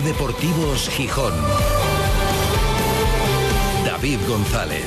Deportivos Gijón. David González.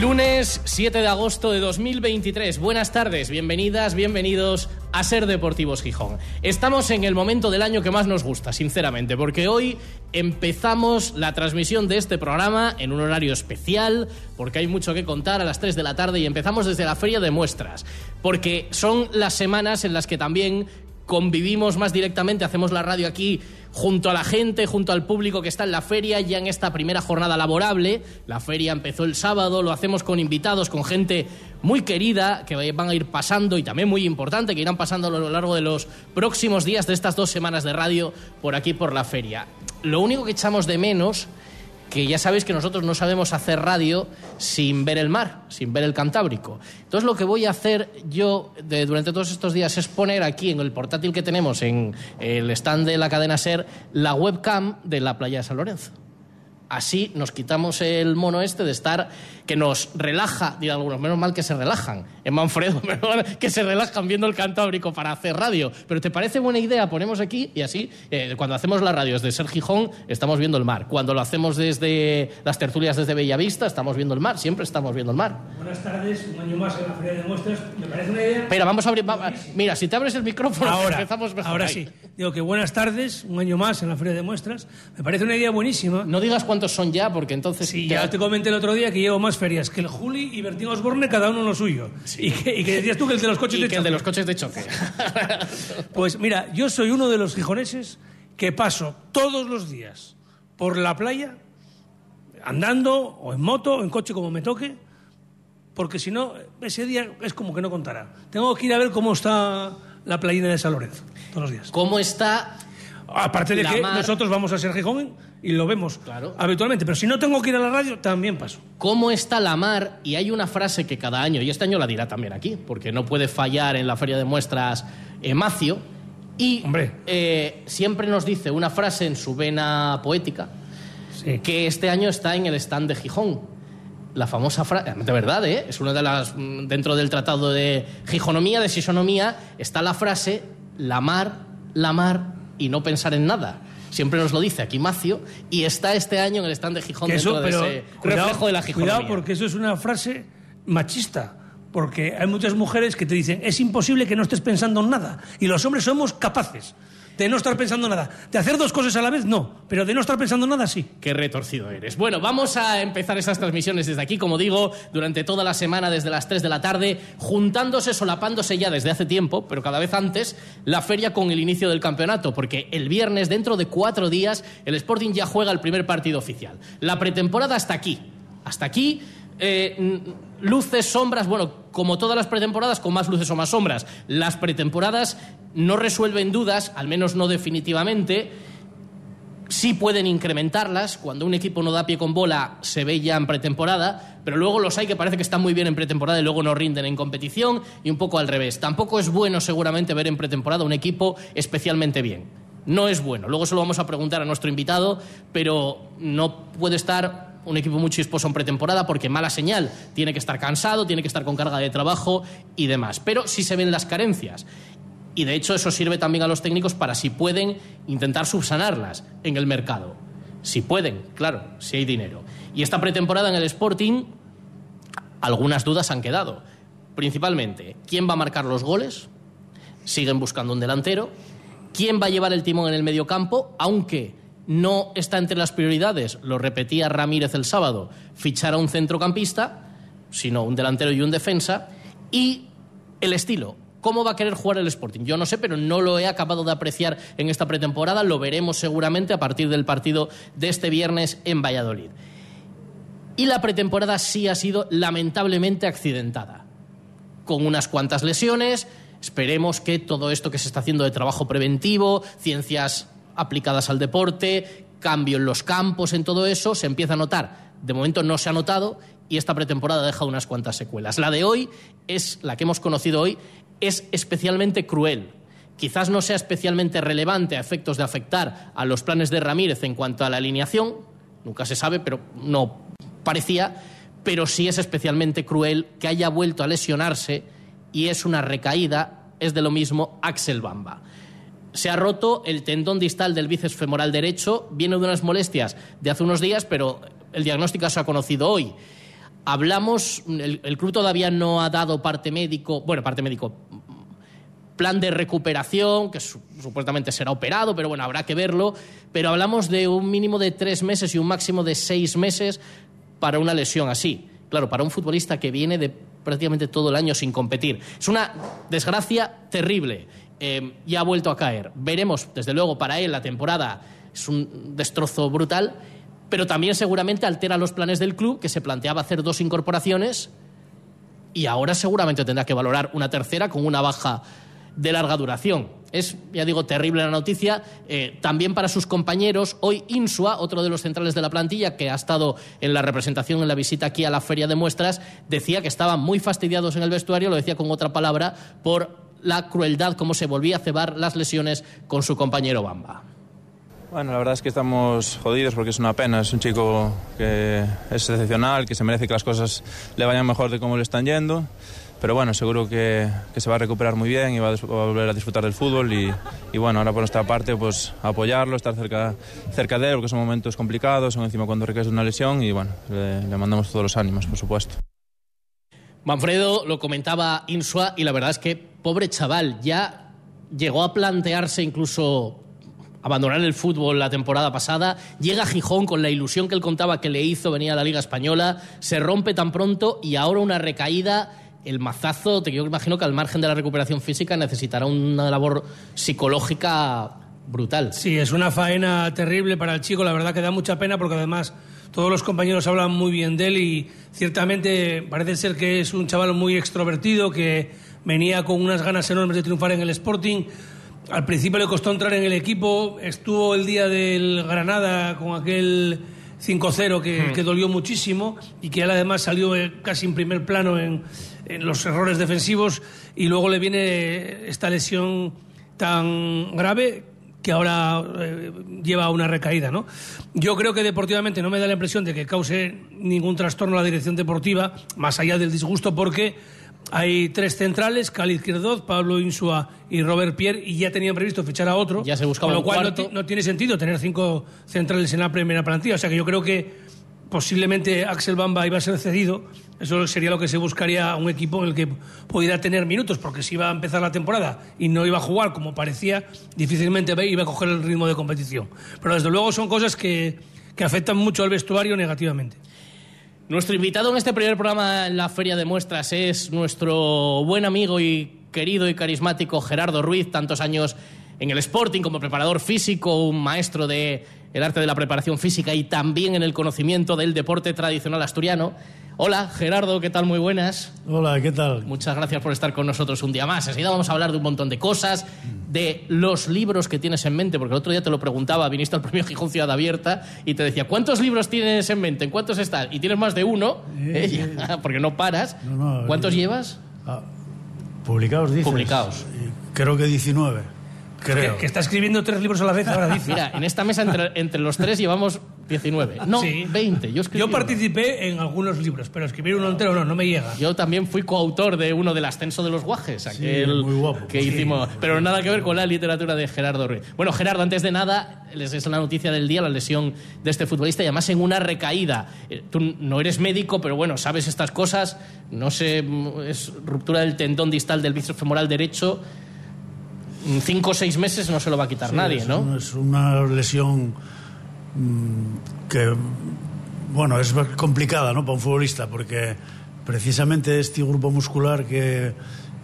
Lunes 7 de agosto de 2023. Buenas tardes, bienvenidas, bienvenidos a Ser Deportivos Gijón. Estamos en el momento del año que más nos gusta, sinceramente, porque hoy empezamos la transmisión de este programa en un horario especial, porque hay mucho que contar a las 3 de la tarde y empezamos desde la feria de muestras, porque son las semanas en las que también convivimos más directamente, hacemos la radio aquí junto a la gente, junto al público que está en la feria, ya en esta primera jornada laborable. La feria empezó el sábado, lo hacemos con invitados, con gente muy querida, que van a ir pasando y también muy importante, que irán pasando a lo largo de los próximos días de estas dos semanas de radio por aquí, por la feria. Lo único que echamos de menos que ya sabéis que nosotros no sabemos hacer radio sin ver el mar, sin ver el Cantábrico. Entonces lo que voy a hacer yo durante todos estos días es poner aquí en el portátil que tenemos en el stand de la cadena SER la webcam de la playa de San Lorenzo. Así nos quitamos el mono este de estar que nos relaja, dirán algunos, menos mal que se relajan. En Manfredo, menos mal que se relajan viendo el Cantábrico para hacer radio. Pero ¿te parece buena idea? Ponemos aquí y así, eh, cuando hacemos la radio desde Ser Gijón, estamos viendo el mar. Cuando lo hacemos desde las tertulias desde Bellavista, estamos viendo el mar. Siempre estamos viendo el mar. Buenas tardes, un año más en la Feria de Muestras. ¿Me parece una idea? Pero vamos a abrir. mira, si te abres el micrófono, ahora, empezamos mejor. Ahora sí. Digo que buenas tardes, un año más en la Feria de Muestras. Me parece una idea buenísima. No digas cuántos son ya, porque entonces. Sí, ya te comenté el otro día que llevo más ferias que el Juli y Bertín Osborne, cada uno lo suyo. Y, que, decías tú que el de los coches y de que choque. el de los coches de choque. pues mira, yo soy uno de los gijoneses que paso todos los días por la playa, andando o en moto o en coche como me toque, porque si no, ese día es como que no contará. Tengo que ir a ver cómo está la playina de San Lorenzo todos los días. ¿Cómo está Aparte de La que mar- nosotros vamos a ser Gijón y lo vemos Claro. habitualmente. Pero si no tengo que ir a la radio, también paso. cómo está la mar y hay una frase que cada año, y este año la dirá también aquí, porque no puede fallar en la feria de muestras Emacio, y Hombre. eh, siempre nos dice una frase en su vena poética Sí. que este año está en el stand de Gijón. La famosa frase, de verdad, ¿eh? es una de las, mm, dentro del tratado de Gijonomía, de Sisonomía, está la frase, la mar, la mar y no pensar en nada. Siempre nos lo dice aquí Macio y está este año en el stand de Gijón dentro de ese cuidado, reflejo de la Gijonomía. cuidado porque eso es una frase machista. Porque hay muchas mujeres que te dicen, es imposible que no estés pensando en nada. Y los hombres somos capaces de no estar pensando en nada. De hacer dos cosas a la vez, no. Pero de no estar pensando en nada, sí. Qué retorcido eres. Bueno, vamos a empezar estas transmisiones desde aquí, como digo, durante toda la semana, desde las 3 de la tarde, juntándose, solapándose ya desde hace tiempo, pero cada vez antes, la feria con el inicio del campeonato, porque el viernes, dentro de cuatro días, el Sporting ya juega el primer partido oficial. La pretemporada hasta aquí. Hasta aquí. eh, luces, sombras, bueno, como todas las pretemporadas, con más luces o más sombras. Las pretemporadas no resuelven dudas, al menos no definitivamente, sí pueden incrementarlas. Cuando un equipo no da pie con bola, se ve ya en pretemporada, pero luego los hay que parece que están muy bien en pretemporada y luego no rinden en competición, y un poco al revés. Tampoco es bueno, seguramente, ver en pretemporada un equipo especialmente bien. No es bueno. Luego se lo vamos a preguntar a nuestro invitado, pero no puede estar un equipo muy chisposo en pretemporada porque mala señal. Tiene que estar cansado, tiene que estar con carga de trabajo y demás. Pero sí se ven las carencias. Y de hecho eso sirve también a los técnicos para si pueden intentar subsanarlas en el mercado. Si pueden, claro, si hay dinero. Y esta pretemporada en el Sporting, algunas dudas han quedado. Principalmente, ¿quién va a marcar los goles? Siguen buscando un delantero. ¿Quién va a llevar el timón en el mediocampo? Aunque no está entre las prioridades, lo repetía Ramírez el sábado, fichar a un centrocampista, sino un delantero y un defensa. Y el estilo. ¿Cómo va a querer jugar el Sporting? Yo no sé, pero no lo he acabado de apreciar en esta pretemporada. Lo veremos seguramente a partir del partido de este viernes en Valladolid. Y la pretemporada sí ha sido lamentablemente accidentada. Con unas cuantas lesiones. Esperemos que todo esto que se está haciendo de trabajo preventivo, ciencias aplicadas al deporte, cambio en los campos, en todo eso, se empieza a notar. De momento no se ha notado y esta pretemporada deja unas cuantas secuelas. La de hoy es la que hemos conocido hoy es especialmente cruel. Quizás no sea especialmente relevante a efectos de afectar a los planes de Ramírez en cuanto a la alineación, nunca se sabe, pero no parecía, pero sí es especialmente cruel que haya vuelto a lesionarse y es una recaída, es de lo mismo Axel Bamba. Se ha roto el tendón distal del bíceps femoral derecho, viene de unas molestias de hace unos días, pero el diagnóstico se ha conocido hoy. Hablamos, el, club todavía no ha dado parte médico, bueno, parte médico, plan de recuperación, que su, supuestamente será operado, pero bueno, habrá que verlo. Pero hablamos de un mínimo de tres meses y un máximo de seis meses para una lesión así. Claro, para un futbolista que viene de prácticamente todo el año sin competir. Es una desgracia terrible eh, y ha vuelto a caer. Veremos, desde luego, para él la temporada es un destrozo brutal, pero también seguramente altera los planes del club, que se planteaba hacer dos incorporaciones y ahora seguramente tendrá que valorar una tercera con una baja de larga duración. Es, ya digo, terrible la noticia. Eh, también para sus compañeros, hoy Insua, otro de los centrales de la plantilla, que ha estado en la representación, en la visita aquí a la feria de muestras, decía que estaban muy fastidiados en el vestuario, lo decía con otra palabra, por la crueldad, cómo se volvía a cebar las lesiones con su compañero Bamba. Bueno, la verdad es que estamos jodidos porque es una pena. Es un chico que es excepcional, que se merece que las cosas le vayan mejor de cómo le están yendo. Pero bueno, seguro que, que se va a recuperar muy bien y va a, volver a disfrutar del fútbol. Y, y, bueno, ahora por nuestra parte, pues apoyarlo, estar cerca, cerca de él, porque son momentos complicados, son encima cuando recaes una lesión. Y bueno, le mandamos todos los ánimos, por supuesto. Manfredo lo comentaba Insua y la verdad es que, pobre chaval, ya llegó a plantearse incluso abandonar el fútbol la temporada pasada, llega a Gijón con la ilusión que él contaba que le hizo venir a la Liga Española, se rompe tan pronto y ahora una recaída. El mazazo, te yo imagino que al margen de la recuperación física necesitará una labor psicológica brutal. Sí, es una faena terrible para el chico, la verdad que da mucha pena porque además todos los compañeros hablan muy bien de él y ciertamente parece ser que es un chaval muy extrovertido, que venía con unas ganas enormes de triunfar en el Sporting. Al principio le costó entrar en el equipo, estuvo el día del Granada con aquel 5-0 que, hmm. que, dolió muchísimo y que él además salió casi en primer plano en, en, los errores defensivos y luego le viene esta lesión tan grave que ahora eh, lleva una recaída, ¿no? Yo creo que deportivamente no me da la impresión de que cause ningún trastorno a la dirección deportiva, más allá del disgusto, porque hay tres centrales, Cali Izquierdoz, Pablo Insua y Robert Pierre, y ya tenían previsto fichar a otro. Ya se buscaba Con lo cual no, no, tiene sentido tener cinco centrales en la primera plantilla. O sea que yo creo que posiblemente Axel Bamba iba a ser cedido. Eso sería lo que se buscaría a un equipo en el que pudiera tener minutos, porque si iba a empezar la temporada y no iba a jugar como parecía, difícilmente iba a coger el ritmo de competición. Pero desde luego son cosas que, que afectan mucho al vestuario negativamente. Nuestro invitado en este primer programa en la Feria de Muestras es nuestro buen amigo y querido y carismático Gerardo Ruiz, tantos años en el Sporting como preparador físico, un maestro de el arte de la preparación física y también en el conocimiento del deporte tradicional asturiano. Hola, Gerardo, ¿qué tal? Muy buenas. Hola, ¿qué tal? Muchas gracias por estar con nosotros un día más. Enseguida vamos a hablar de un montón de cosas, de los libros que tienes en mente, porque el otro día te lo preguntaba, viniste al premio Gijón Ciudad Abierta y te decía, ¿cuántos libros tienes en mente? ¿En cuántos estás? Y tienes más de uno, eh, eh, porque no paras. No, no, ¿Cuántos eh, llevas? Ah, publicados, dices. Publicados. Creo que 19. Creo. Que, que, está escribiendo tres libros a la vez ahora dice. Mira, en esta mesa entre, entre los tres llevamos 19. No, sí. 20. Yo, Yo participé en algunos libros, pero escribir uno entero no, no me llega. Yo también fui coautor de uno del ascenso de los guajes, aquel sí, muy guapo. que hicimos. Pero nada que ver con la literatura de Gerardo Ruiz. Bueno, Gerardo, antes de nada, les es la noticia del día, la lesión de este futbolista, y además en una recaída. Tú no eres médico, pero bueno, sabes estas cosas. No sé, es ruptura del tendón distal del bíceps femoral derecho cinco o seis meses no se lo va a quitar sí, nadie, es ¿no? Es una lesión mmm, que, bueno, es complicada, ¿no? Para un futbolista, porque precisamente este grupo muscular que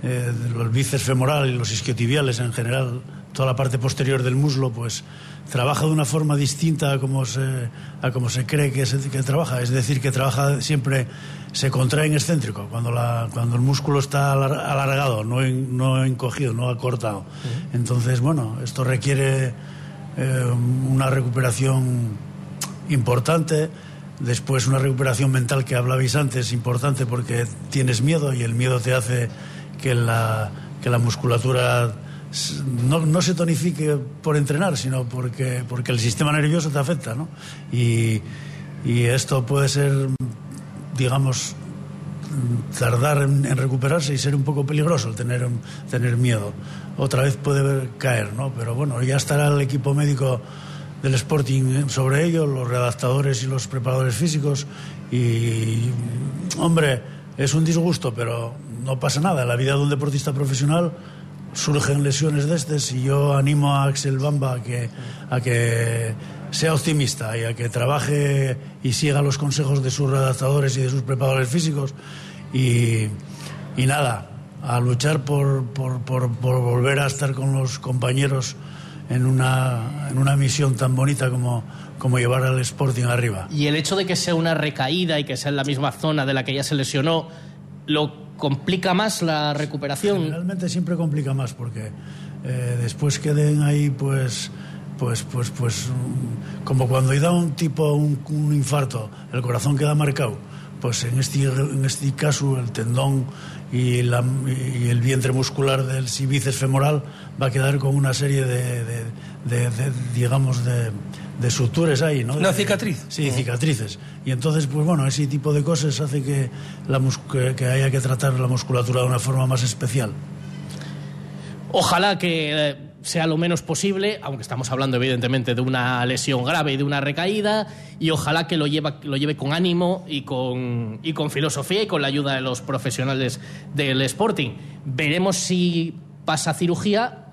eh, el bíceps femoral y los isquiotibiales en general, toda la parte posterior del muslo, pues trabaja de una forma distinta a como se, a como se cree que, se, que trabaja. Es decir, que trabaja siempre, se contrae en excéntrico, cuando, la, cuando el músculo está alargado, no, en, no encogido, no acortado. Entonces, bueno, esto requiere eh, una recuperación importante. Después una recuperación mental que hablabais antes, importante porque tienes miedo y el miedo te hace que la, que la musculatura no, no, se tonifique por entrenar, sino porque, porque el sistema nervioso te afecta, ¿no? Y, y esto puede ser digamos, tardar en, recuperarse y ser un poco peligroso el tener, tener miedo. Otra vez puede caer, ¿no? Pero bueno, ya estará el equipo médico del Sporting sobre ello, los redactadores y los preparadores físicos. Y, hombre, es un disgusto, pero no pasa nada. La vida de un deportista profesional surgen lesiones de estas y yo animo a Axel Bamba a que, a que sea optimista y a que trabaje y siga los consejos de sus redactadores y de sus preparadores físicos y, y nada, a luchar por, por, por, volver a estar con los compañeros en una, en una misión tan bonita como, como llevar al Sporting arriba. Y el hecho de que sea una recaída y que sea en la misma zona de la que ya se lesionó, ¿lo complica más la recuperación? Realmente siempre complica más porque eh, después queden ahí pues pues, pues, pues, como cuando da un tipo un, infarto, el corazón queda marcado. Pues en este, en este caso el tendón y, el vientre muscular del bíceps femoral va a quedar con una serie de, de, de digamos, de, de suturas ahí, ¿no? Una cicatriz. Sí, cicatrices. Y entonces, pues bueno, ese tipo de cosas hace que, la que, que haya que tratar la musculatura de una forma más especial. Ojalá que eh, sea lo menos posible, aunque estamos hablando evidentemente de una lesión grave y de una recaída, y ojalá que lo, lleva, lo lleve con ánimo y con, y con filosofía y con la ayuda de los profesionales del Sporting. Veremos si pasa cirugía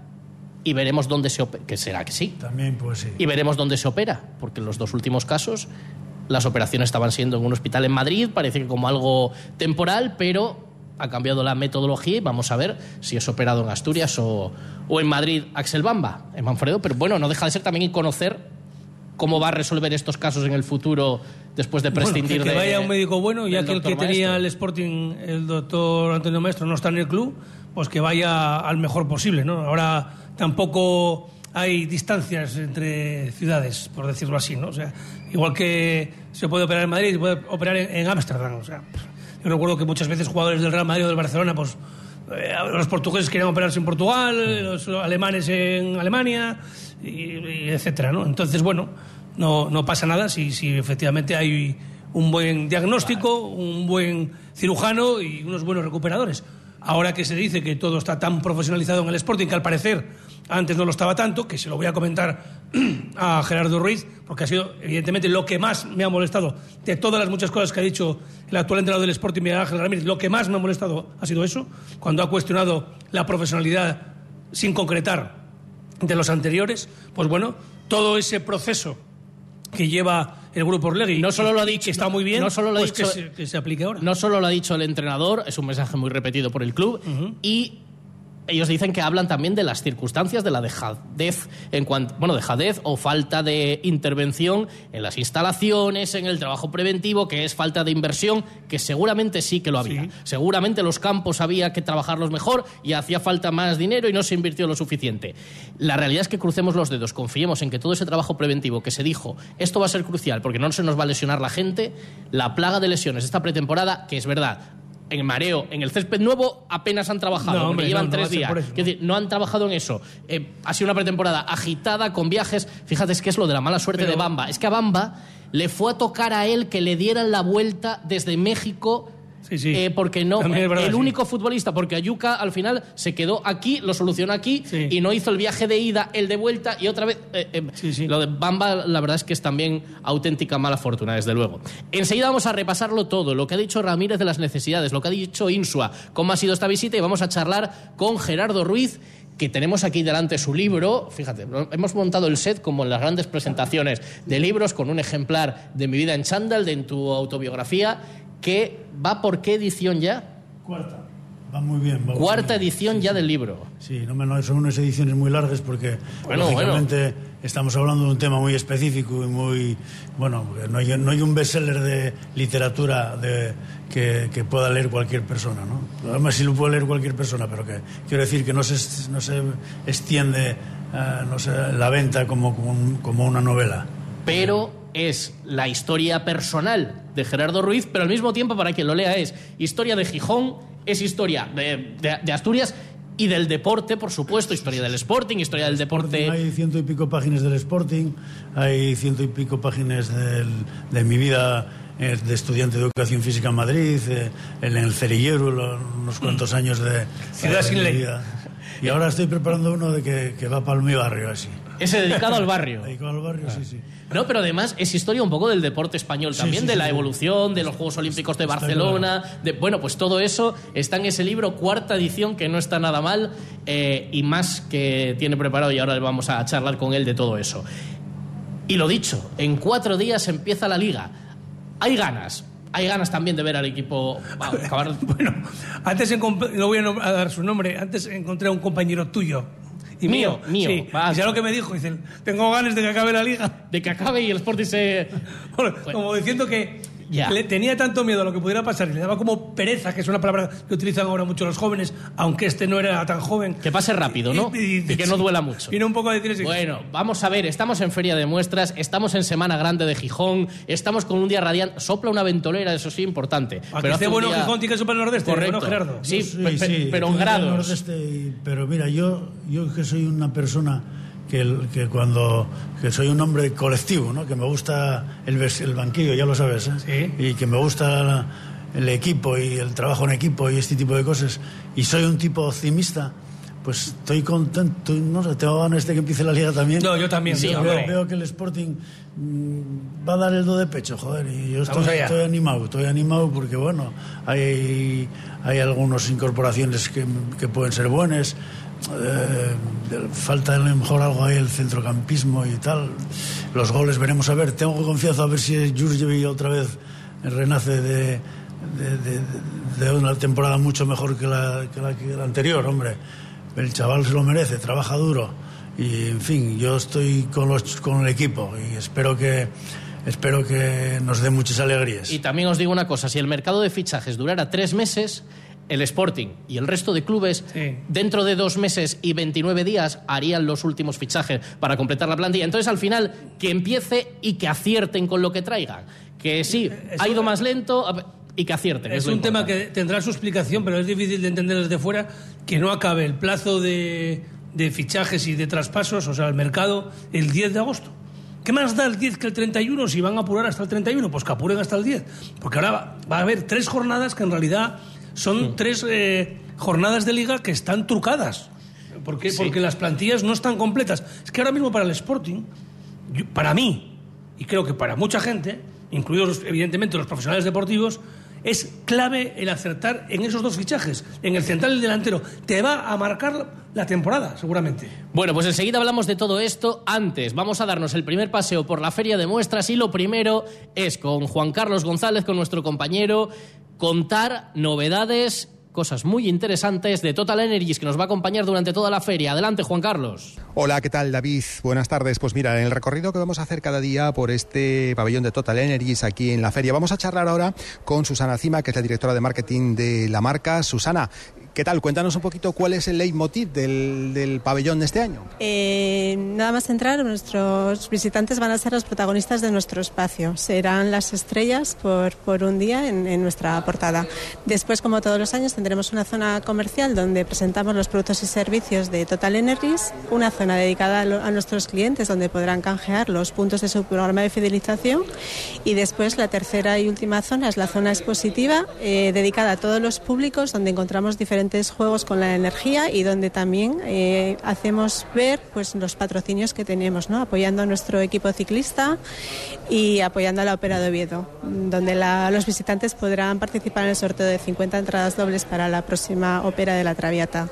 y veremos dónde se opera, que será que sí. También pues sí. Y veremos dónde se opera, porque en los dos últimos casos las operaciones estaban siendo en un hospital en Madrid, parece que como algo temporal, pero ha cambiado la metodología y vamos a ver si es operado en Asturias o, o en Madrid Axel Bamba, en Manfredo, pero bueno, no deja de ser también conocer cómo va a resolver estos casos en el futuro después de prescindir bueno, que, que de vaya un médico bueno, ya que el que tenía maestro. el Sporting, el doctor Antonio Maestro, no está en el club, pues que vaya al mejor posible, ¿no? Ahora tampoco hay distancias entre ciudades, por decirlo así, ¿no? O sea, igual que se puede operar en Madrid, se puede operar en Ámsterdam, o sea, yo recuerdo que muchas veces jugadores del Real Madrid o del Barcelona, pues eh, los portugueses querían operarse en Portugal, los alemanes en Alemania, y, y etcétera, ¿no? Entonces, bueno, no, no pasa nada si, si efectivamente hay un buen diagnóstico, un buen cirujano y unos buenos recuperadores. Ahora que se dice que todo está tan profesionalizado en el Sporting que al parecer antes no lo estaba tanto, que se lo voy a comentar a Gerardo Ruiz, porque ha sido evidentemente lo que más me ha molestado de todas las muchas cosas que ha dicho el actual entrenador del Sporting, Miguel Ángel Ramírez, lo que más me ha molestado ha sido eso, cuando ha cuestionado la profesionalidad sin concretar de los anteriores, pues bueno, todo ese proceso que lleva el grupo Orlegui. No solo lo ha dicho, que está muy bien, no solo lo pues ha dicho, que, se, que, se, aplique ahora. No solo lo ha dicho el entrenador, es un mensaje muy repetido por el club, uh -huh. y ellos dicen que hablan también de las circunstancias de la dejadez, en cuanto, bueno, dejadez o falta de intervención en las instalaciones, en el trabajo preventivo, que es falta de inversión, que seguramente sí que lo había. Sí. Seguramente los campos había que trabajarlos mejor y hacía falta más dinero y no se invirtió lo suficiente. La realidad es que crucemos los dedos, confiemos en que todo ese trabajo preventivo que se dijo, esto va a ser crucial porque no se nos va a lesionar la gente, la plaga de lesiones esta pretemporada, que es verdad, en mareo, en el césped nuevo apenas han trabajado, no, hombre, llevan no, tres no días. Es decir, no han trabajado en eso. Eh, ha sido una pretemporada agitada, con viajes. Fíjate, es que es lo de la mala suerte Pero... de Bamba. Es que a Bamba le fue a tocar a él que le dieran la vuelta desde México Sí, sí. Eh, porque no, verdad, el único futbolista, porque Ayuca al final se quedó aquí, lo solucionó aquí y no hizo el viaje de ida, el de vuelta y otra vez. eh, eh. Lo de Bamba, la verdad es que es también auténtica mala fortuna, desde luego. Enseguida vamos a repasarlo todo, lo que ha dicho Ramírez de las necesidades, lo que ha dicho Insua, cómo ha sido esta visita y vamos a charlar con Gerardo Ruiz que tenemos aquí delante su libro. Fíjate, hemos montado el set como en las grandes presentaciones de libros con un ejemplar de Mi vida en chándal, de en tu autobiografía, que va por qué edición ya? Cuarta. Va muy bien. Va Cuarta muy edición ya sí. del libro. Sí, no, no, son unas ediciones muy largas porque, Bueno, lógicamente, estamos hablando de un tema muy específico y muy. Bueno, no hay, no hay un bestseller de literatura de, que, que pueda leer cualquier persona, ¿no? Además, sí lo puede leer cualquier persona, pero que quiero decir que no se, no se extiende eh, no sé, la venta como, como, un- como una novela. pero es la historia personal de Gerardo Ruiz, pero al mismo tiempo, para quien lo lea, es historia de Gijón, es historia de, de- de Asturias y del deporte, por supuesto, historia del Sporting, historia del deporte. Hay ciento y pico páginas del Sporting, hay ciento y pico páginas del- de mi vida eh, de estudiante de educación física en Madrid, eh, en el Cerillero, unos cuantos años de Ciudad sin ley. Y ahora estoy preparando uno de que, que va para mi barrio, así. Ese dedicado al barrio. Con el barrio, sí, sí. No, pero además es historia un poco del deporte español también, sí, de sí, la evolución, de los Juegos Olímpicos de Barcelona. De, bueno, pues todo eso está en ese libro, cuarta edición, que no está nada mal eh, y más que tiene preparado y ahora vamos a charlar con él de todo eso. Y lo dicho, en cuatro días empieza la liga. Hay ganas. Hay ganas también de ver al equipo acabar. Bueno, antes no voy a dar su nombre, antes encontré a un compañero tuyo. Y Mío, mío, Sí. vas. ¿Y sabes lo que me dijo? Dice, tengo ganas de que acabe la liga. De que acabe y el Sporting se. Bueno, Como diciendo que Le tenía tanto miedo a lo que pudiera pasar y le daba como pereza, que es una palabra que utilizan ahora mucho los jóvenes, aunque este no era tan joven. Que pase rápido, ¿no? Y que no duela mucho. Vino un poco a decir. Bueno, vamos a ver, estamos en Feria de Muestras, estamos en Semana Grande de Gijón, estamos con un día radiante, sopla una ventolera, eso sí, importante. A esté hace bueno día- Gijón, tiene que el nordeste, Correcto. bueno, Gerardo. Sí, Sí, sí, pero en grados. nordeste pero mira, yo, yo que soy una persona que, el- que cuando que soy un hombre colectivo, ¿no? que me gusta el, el banquillo, ya lo sabes, ¿eh? Sí. y que me gusta el equipo y el trabajo en equipo y este tipo de cosas, y soy un tipo optimista, pues estoy contento, no sé, tengo ganas de que empiece la liga también. No, yo también, Sí, Veo- veo, que el Sporting mm, va a dar el do de pecho, joder, y yo estoy animado, estoy animado porque, bueno, hay, hay algunas incorporaciones que, que pueden ser buenas. Eh, falta a lo mejor algo ahí el centrocampismo y tal. Los goles veremos a ver. Tengo confianza a ver si Jurjevic otra vez renace de, de, una temporada mucho mejor que la, que la, que la anterior, hombre. El chaval se lo merece, trabaja duro. Y en fin, yo estoy con, los, con el equipo y espero que, espero que nos dé muchas alegrías. Y también os digo una cosa, si el mercado de fichajes durara tres meses, el Sporting y el resto de clubes, Sí. dentro de dos meses y 29 días, harían los últimos fichajes para completar la plantilla. Entonces, al final, que empiece y que acierten con lo que traigan. Que sí, ha ido más lento y que acierten. Es un tema que tendrá su explicación, pero es difícil de entender desde fuera que no acabe el plazo de, de fichajes y de traspasos, o sea, el mercado, el 10 de agosto. ¿Qué más da el 10 que el 31 si van a apurar hasta el 31? Pues que apuren hasta el 10. Porque ahora va, va a haber tres jornadas que en realidad son tres eh, jornadas de liga que están trucadas. Porque, porque las plantillas no están completas. Es que ahora mismo para el Sporting, yo- para mí, y creo que para mucha gente, incluidos los- evidentemente los profesionales deportivos, es clave el acertar en esos dos fichajes, en el central y el delantero. Te va a marcar la temporada, seguramente. Bueno, pues enseguida hablamos de todo esto. Antes, vamos a darnos el primer paseo por la feria de muestras y lo primero es con Juan Carlos González, con nuestro compañero, contar novedades, cosas muy interesantes de Total Energies que nos va a acompañar durante toda la feria. Adelante, Juan Carlos. Hola, ¿qué tal David? Buenas tardes. Pues mira, en el recorrido que vamos a hacer cada día por este pabellón de Total Energies aquí en la feria, vamos a charlar ahora con Susana Cima, que es la directora de marketing de la marca. Susana, ¿qué tal? Cuéntanos un poquito cuál es el leitmotiv del, del pabellón de este año. Eh, nada más entrar, nuestros visitantes van a ser los protagonistas de nuestro espacio. Serán las estrellas por, por un día en, en nuestra portada. Después, como todos los años, tendremos una zona comercial donde presentamos los productos y servicios de Total Energies, una zona dedicada a, lo- a nuestros clientes donde podrán canjear los puntos de su programa de fidelización y después la tercera y última zona es la zona expositiva eh, dedicada a todos los públicos donde encontramos diferentes juegos con la energía y donde también eh, hacemos ver pues los patrocinios que tenemos, ¿no? apoyando a nuestro equipo ciclista y apoyando a la Ópera de Oviedo, donde la- los visitantes podrán participar en el sorteo de 50 entradas dobles para la próxima Ópera de la Traviata.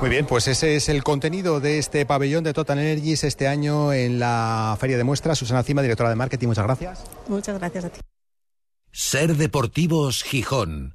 Muy bien, pues ese es el contenido de este pabellón de Total Energies este año en la feria de muestras. Susana Cima, directora de marketing, muchas gracias. Muchas gracias a ti. Ser Deportivos Gijón.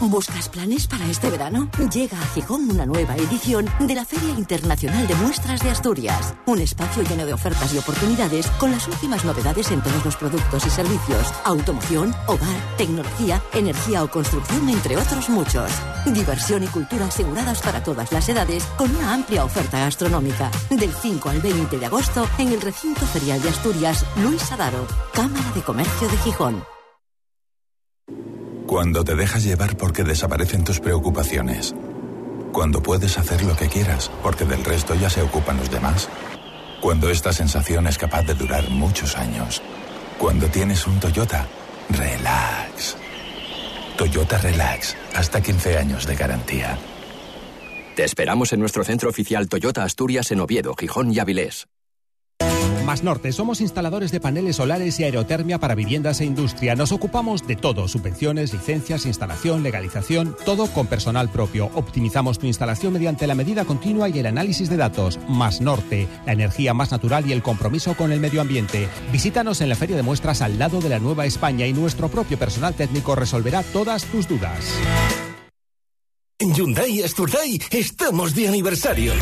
¿Buscas planes para este verano? Llega a Gijón una nueva edición de la Feria Internacional de Muestras de Asturias. Un espacio lleno de ofertas y oportunidades con las últimas novedades en todos los productos y servicios. Automoción, hogar, tecnología, energía o construcción, entre otros muchos. Diversión y cultura aseguradas para todas las edades con una amplia oferta gastronómica. Del 5 al 20 de agosto en el recinto ferial de Asturias, Luis Adaro, Cámara de Comercio de Gijón. Cuando te dejas llevar porque desaparecen tus preocupaciones. Cuando puedes hacer lo que quieras porque del resto ya se ocupan los demás. Cuando esta sensación es capaz de durar muchos años. Cuando tienes un Toyota, relax. Toyota Relax, hasta 15 años de garantía. Te esperamos en nuestro centro oficial Toyota Asturias en Oviedo, Gijón y Avilés. Más Norte, somos instaladores de paneles solares y aerotermia para viviendas e industria. Nos ocupamos de todo, subvenciones, licencias, instalación, legalización, todo con personal propio. Optimizamos tu instalación mediante la medida continua y el análisis de datos. Más Norte, la energía más natural y el compromiso con el medio ambiente. Visítanos en la Feria de Muestras al lado de la Nueva España y nuestro propio personal técnico resolverá todas tus dudas. En Hyundai Asturday estamos de aniversario.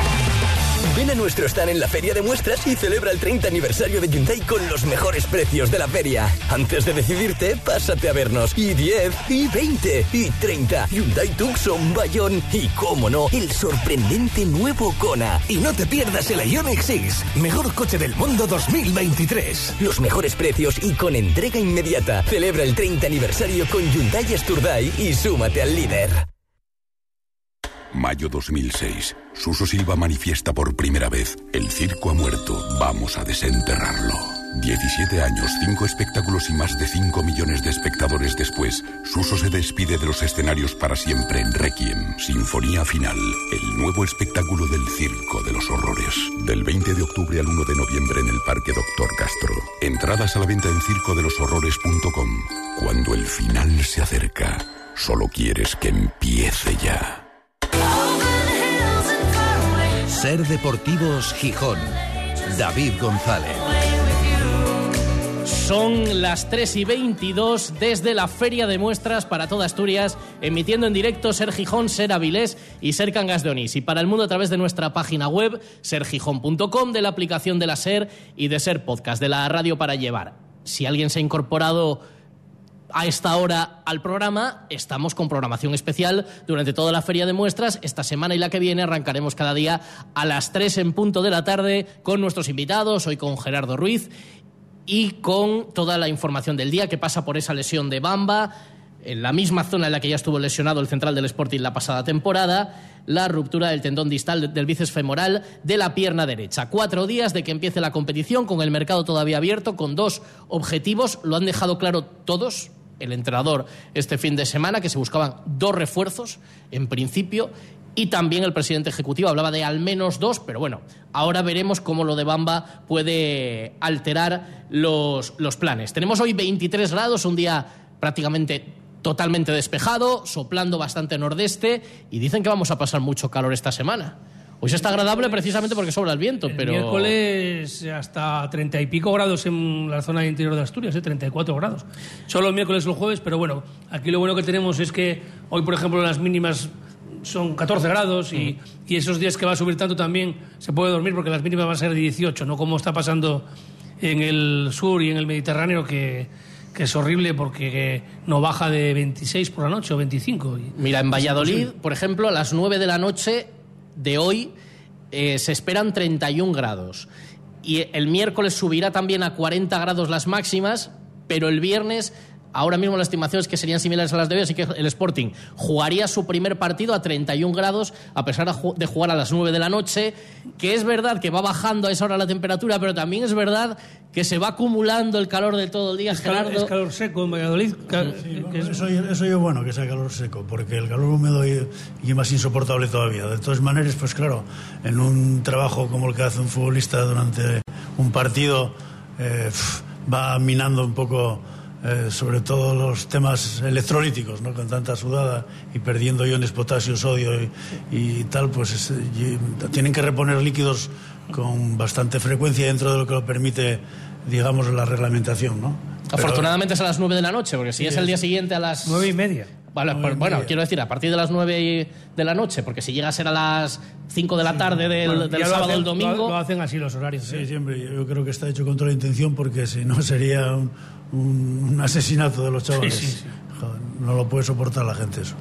Ven a nuestro stand en la feria de muestras y celebra el 30 aniversario de Hyundai con los mejores precios de la feria. Antes de decidirte, pásate a vernos. Y 10, y 20, y 30. Hyundai Tucson, Bayón y, cómo no, el sorprendente nuevo Kona. Y no te pierdas el Ioniq 6, mejor coche del mundo 2023. Los mejores precios y con entrega inmediata. Celebra el 30 aniversario con Hyundai Asturday y súmate al líder. Mayo 2006. Suso Silva manifiesta por primera vez, el circo ha muerto, vamos a desenterrarlo. 17 años, 5 espectáculos y más de 5 millones de espectadores después, Suso se despide de los escenarios para siempre en Requiem, Sinfonía Final, el nuevo espectáculo del Circo de los Horrores. Del 20 de octubre al 1 de noviembre en el Parque Doctor Castro. Entradas a la venta en circodeloshorrores.com. Cuando el final se acerca, solo quieres que empiece ya. Ser Deportivos Gijón. David González. Son las 3 y 22 desde la Feria de Muestras para toda Asturias, emitiendo en directo Ser Gijón, Ser Avilés y Ser Cangas de Onís. Y para el mundo a través de nuestra página web, sergijón.com, de la aplicación de la Ser y de Ser Podcast, de la radio para llevar. Si alguien se ha incorporado a esta hora al programa. Estamos con programación especial durante toda la feria de muestras. Esta semana y la que viene arrancaremos cada día a las 3 en punto de la tarde con nuestros invitados, hoy con Gerardo Ruiz y con toda la información del día que pasa por esa lesión de Bamba. En la misma zona en la que ya estuvo lesionado el central del Sporting la pasada temporada, la ruptura del tendón distal del bíceps femoral de la pierna derecha. Cuatro días de que empiece la competición, con el mercado todavía abierto, con dos objetivos. Lo han dejado claro todos, el entrenador este fin de semana, que se buscaban dos refuerzos, en principio, y también el presidente ejecutivo hablaba de al menos dos, pero bueno, ahora veremos cómo lo de Bamba puede alterar los, los planes. Tenemos hoy 23 grados, un día prácticamente totalmente despejado, soplando bastante nordeste, y dicen que vamos a pasar mucho calor esta semana. Hoy se está agradable precisamente porque sobra el viento, El pero... miércoles hasta 30 y pico grados en la zona interior de Asturias, ¿eh? 34 grados. Solo el miércoles y el jueves, pero bueno, aquí lo bueno que tenemos es que hoy, por ejemplo, las mínimas son 14 grados y, y esos días que va a subir tanto también se puede dormir porque las mínimas van a ser de 18, no como está pasando en el sur y en el Mediterráneo que, que es horrible porque no baja de 26 por la noche o 25. y- Mira, en Valladolid, por ejemplo, a las 9 de la noche de hoy eh, se esperan 31 grados. Y el miércoles subirá también a 40 grados las máximas, pero el viernes ahora mismo las estimaciones que serían similares a las de hoy, así que el Sporting jugaría su primer partido a 31 grados, a pesar de jugar a las 9 de la noche, que es verdad que va bajando a esa hora la temperatura, pero también es verdad que se va acumulando el calor de todo el día, es calor, es calor seco en Valladolid. Sí, eso, eso es bueno que sea calor seco, porque el calor húmedo y, y más insoportable todavía. De todas maneras, pues claro, en un trabajo como el que hace un futbolista durante un partido, eh, va minando un poco eh, sobre todo los temas electrolíticos, ¿no? con tanta sudada y perdiendo iones potasio, sodio y, y tal, pues es, y tienen que reponer líquidos con bastante frecuencia dentro de lo que lo permite, digamos, la reglamentación. ¿no? Afortunadamente es a las 9 de la noche, porque si es el día siguiente a las... Nueve y media. Vale, pues, bueno, quiero decir, a partir de las 9 de la noche, porque si llega a ser a las 5 de la tarde del, Bueno, del sábado al domingo... Lo, lo hacen así los horarios. Sí, ¿eh? siempre. Yo creo que está hecho con toda la intención porque si no sería un, un- un asesinato de los chavales. Sí, sí, sí. Joder, no lo puede soportar la gente eso.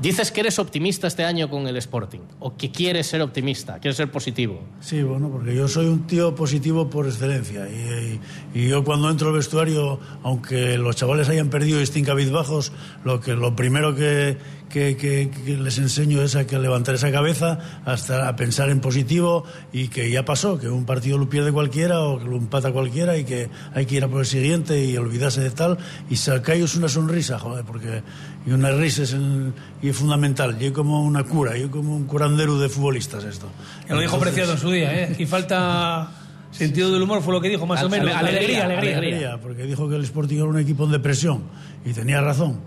Dices que eres optimista este año con el Sporting, o que quieres ser optimista, quieres ser positivo. Sí, bueno, porque yo soy un tío positivo por excelencia. Y, y- yo cuando entro al vestuario, aunque los chavales hayan perdido y estén cabizbajos, lo, que, lo primero que, que- que- que les enseño es a que levantar esa cabeza, hasta a pensar en positivo y que ya pasó, que un partido lo pierde cualquiera o que lo empata cualquiera y que hay que ir a por el siguiente y olvidarse de tal y sacaros una sonrisa, joder, porque y una risa es, en- y es fundamental. Yo como una cura, yo como un curandero de futbolistas esto. Ya lo dijo Entonces- Preciado en su día, ¿eh? Y falta sentido del humor, fue lo que dijo, más Ale- o menos. ale- alegría, alegría. alegría. porque dijo que el Sporting era un equipo en depresión y tenía razón.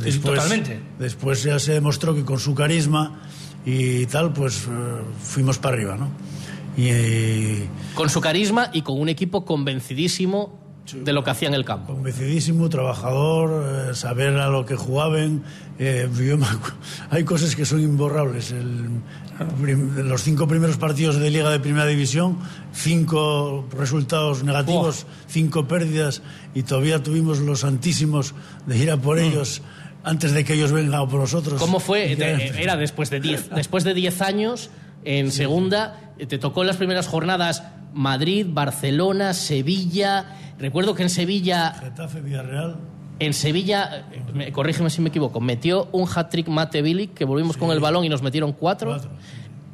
Después, totalmente. Después ya se demostró que con su carisma y tal, pues eh, fuimos para arriba, ¿no? Y, eh, Con su carisma y con un equipo convencidísimo de lo que hacía en el campo. convencidísimo, trabajador, eh, saber a lo que jugaban. eh, yo me hay cosas que son imborrables. El- los cinco primeros partidos de Liga de Primera División, cinco resultados negativos, cinco pérdidas, y todavía tuvimos los santísimos de ir a por ellos antes de que ellos vengan a por nosotros. ¿Cómo fue? Y Te- Era después de 10 después de 10 años en segunda, te tocó en las primeras jornadas Madrid, Barcelona, Sevilla. Recuerdo que en Sevilla Getafe, Villarreal. En Sevilla, eh, me- corrígeme si me equivoco, metió un hat-trick Mate Bilic, que volvimos con el balón y nos metieron cuatro.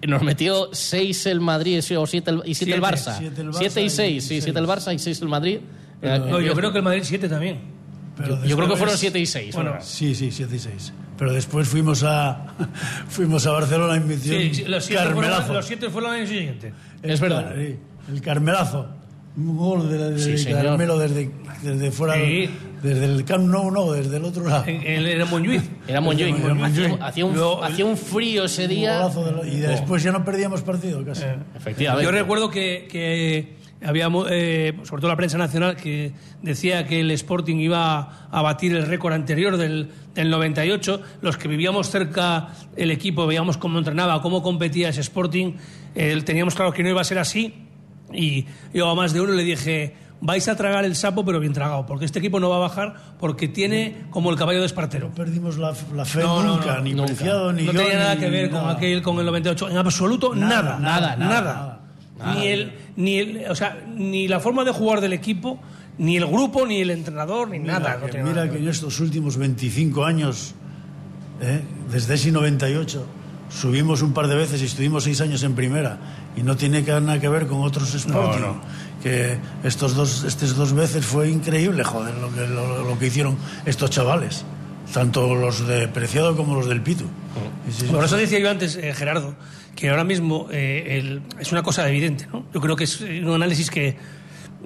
Nos metió seis el Madrid sí, o siete el- y siete, el Siete, Barça. siete el Barça Siete y y seis, sí, seis. siete el Barça y seis el Madrid. No, Eh, yo creo que el Madrid 7 también. Pero Yo creo que fueron siete y seis. Bueno, ¿no? Sí, sí, 7 y 6. Pero después fuimos a fuimos a Barcelona y metió Sí, sí, los, siete fueron, Carmelazo. los siete fueron el año siguiente. Es verdad. Sí, el Carmelazo. Un gol de, de Sí. Carmelo desde, desde fuera, Sí. desde el Camp Nou, no, desde el otro lado. En- en- Era Montjuic. Era Montjuic. Hacía, un, Luego- hacía un frío ese día. de lo- y después ya no perdíamos partido casi. Efectivamente. Yo recuerdo que, que había, eh, sobre todo la prensa nacional, que decía que el Sporting iba a batir el récord anterior del, del 98. Los que vivíamos cerca el equipo, veíamos cómo entrenaba, cómo competía ese Sporting, eh, teníamos claro que no iba a ser así. Y yo a más de uno le dije, vais a tragar el sapo, pero bien tragado, porque este equipo no va a bajar porque tiene como el caballo de Espartero. No perdimos la, la fe No, nunca, no, ni nunca. Preciado, ni no yo, tenía nada ni que ver con aquel con el 98 en absoluto nada Nada, nada nada, nada, ni el ni el o sea ni la forma de jugar del equipo ni el grupo ni el entrenador ni Mira, nada no mira nada que en estos últimos 25 años, ¿eh? desde ese 98, subimos un par de veces y estuvimos seis años en primera. Y no tiene nada que ver con otros Sporting. Que estos dos, estos dos veces fue increíble, joder, lo que, lo, lo que hicieron estos chavales. Tanto los de Preciado como los del Pitu. Sí, sí, por eso decía yo antes eh, Gerardo que ahora mismo eh, el- es una cosa evidente no yo creo que es eh, un análisis que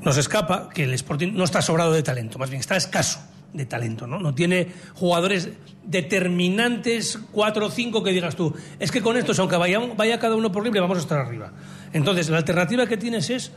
nos escapa que el Sporting no está sobrado de talento más bien está escaso de talento no no tiene jugadores determinantes cuatro o cinco que digas tú es que con estos aunque vaya, vaya cada uno por libre vamos a estar arriba entonces la alternativa que tienes es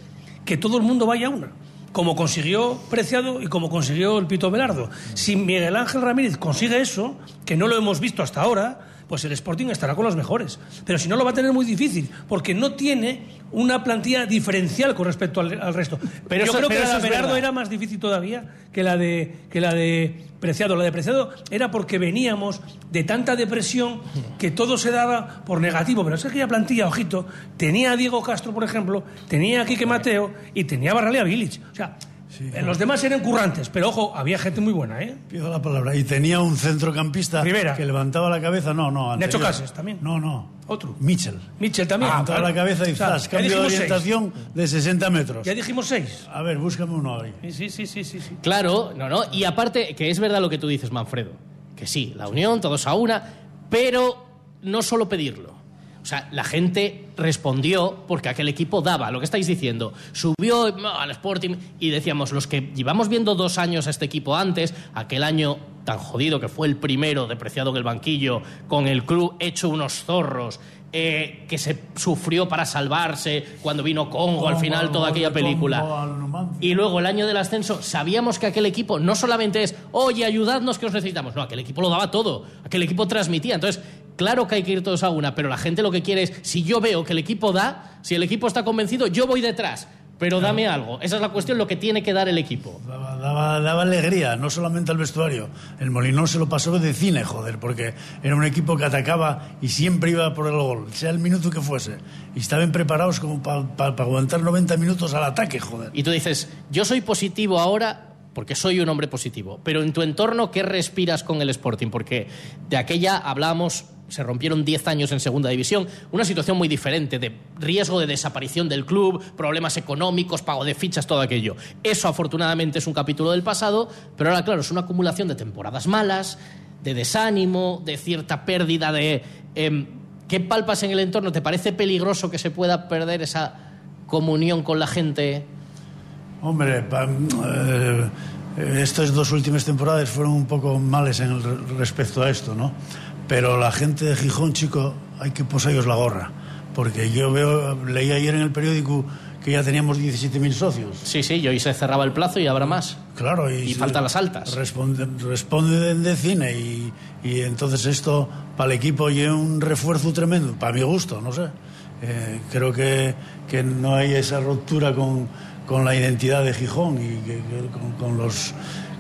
que todo el mundo vaya a una como consiguió Preciado y como consiguió el Pito Velardo. Si Miguel Ángel Ramírez consigue eso, que no lo hemos visto hasta ahora, pues el Sporting estará con los mejores. Pero si no, lo va a tener muy difícil, porque no tiene una plantilla diferencial con respecto al, al resto. Pero yo eso- creo pero que la de verdad. era más difícil todavía que la de que la de Preciado. La de Preciado era porque veníamos de tanta depresión que todo se daba por negativo. Pero es que aquella plantilla, ojito, tenía a Diego Castro, por ejemplo, tenía a Quique Mateo y tenía a Barralea Village. O sea, En los demás eran currantes, pero ojo, había gente muy buena, ¿eh? Pido la palabra. Y tenía un centrocampista Rivera. que levantaba la cabeza. No, no. Nacho anterior. Cases también. No, no. Otro. Mitchell. Mitchell también. Levantaba claro. la cabeza y O sea, zas, ya cambio de seis. orientación de 60 metros. Ya dijimos seis. A ver, búscame uno ahí. Sí, sí, sí, sí, sí. Claro, no, no. Y aparte, que es verdad lo que tú dices, Manfredo. Que sí, la unión, todos a una, pero no solo pedirlo. O sea, la gente respondió porque aquel equipo daba, lo que estáis diciendo. Subió no, al Sporting y decíamos, los que llevamos viendo dos años a este equipo antes, aquel año tan jodido que fue el primero, depreciado en el banquillo, con el club hecho unos zorros, eh, que se sufrió para salvarse cuando vino Congo al final, toda aquella película. Y luego el año del ascenso, sabíamos que aquel equipo no solamente es, oye, ayudadnos que os necesitamos. No, aquel equipo lo daba todo. Aquel equipo transmitía. Entonces, claro que hay que ir todos a una, pero la gente lo que quiere es, si yo veo que el equipo da, si el equipo está convencido, yo voy detrás. Pero dame algo. Esa es la cuestión, lo que tiene que dar el equipo. Daba, daba- daba alegría, no solamente al vestuario. El Molinón se lo pasó de cine, joder, porque era un equipo que atacaba y siempre iba por el gol, sea el minuto que fuese. Y estaban preparados como para aguantar 90 minutos al ataque, joder. Y tú dices, yo soy positivo ahora porque soy un hombre positivo, pero en tu entorno, ¿qué respiras con el Sporting? Porque de aquella hablamos, se rompieron 10 años en segunda división, una situación muy diferente, de riesgo de desaparición del club, problemas económicos, pago de fichas, todo aquello. Eso afortunadamente es un capítulo del pasado, pero ahora claro, es una acumulación de temporadas malas, de desánimo, de cierta pérdida de... em, ¿Qué palpas en el entorno? ¿Te parece peligroso que se pueda perder esa comunión con la gente? Hombre, eh, estas dos últimas temporadas fueron un poco males en el re- respecto a esto, ¿no? Pero la gente de Gijón, chico, hay que posarlos la gorra. Porque yo veo, leí ayer en el periódico que ya teníamos 17.000 socios. Sí, sí, y hoy se cerraba el plazo y habrá más. Claro, y, Y faltan las altas. Responden, responden de cine y, y entonces esto para el equipo es un refuerzo tremendo, para mi gusto, no sé. Eh, creo que, que no hay esa ruptura con, con la identidad de Gijón y que- que con, con los,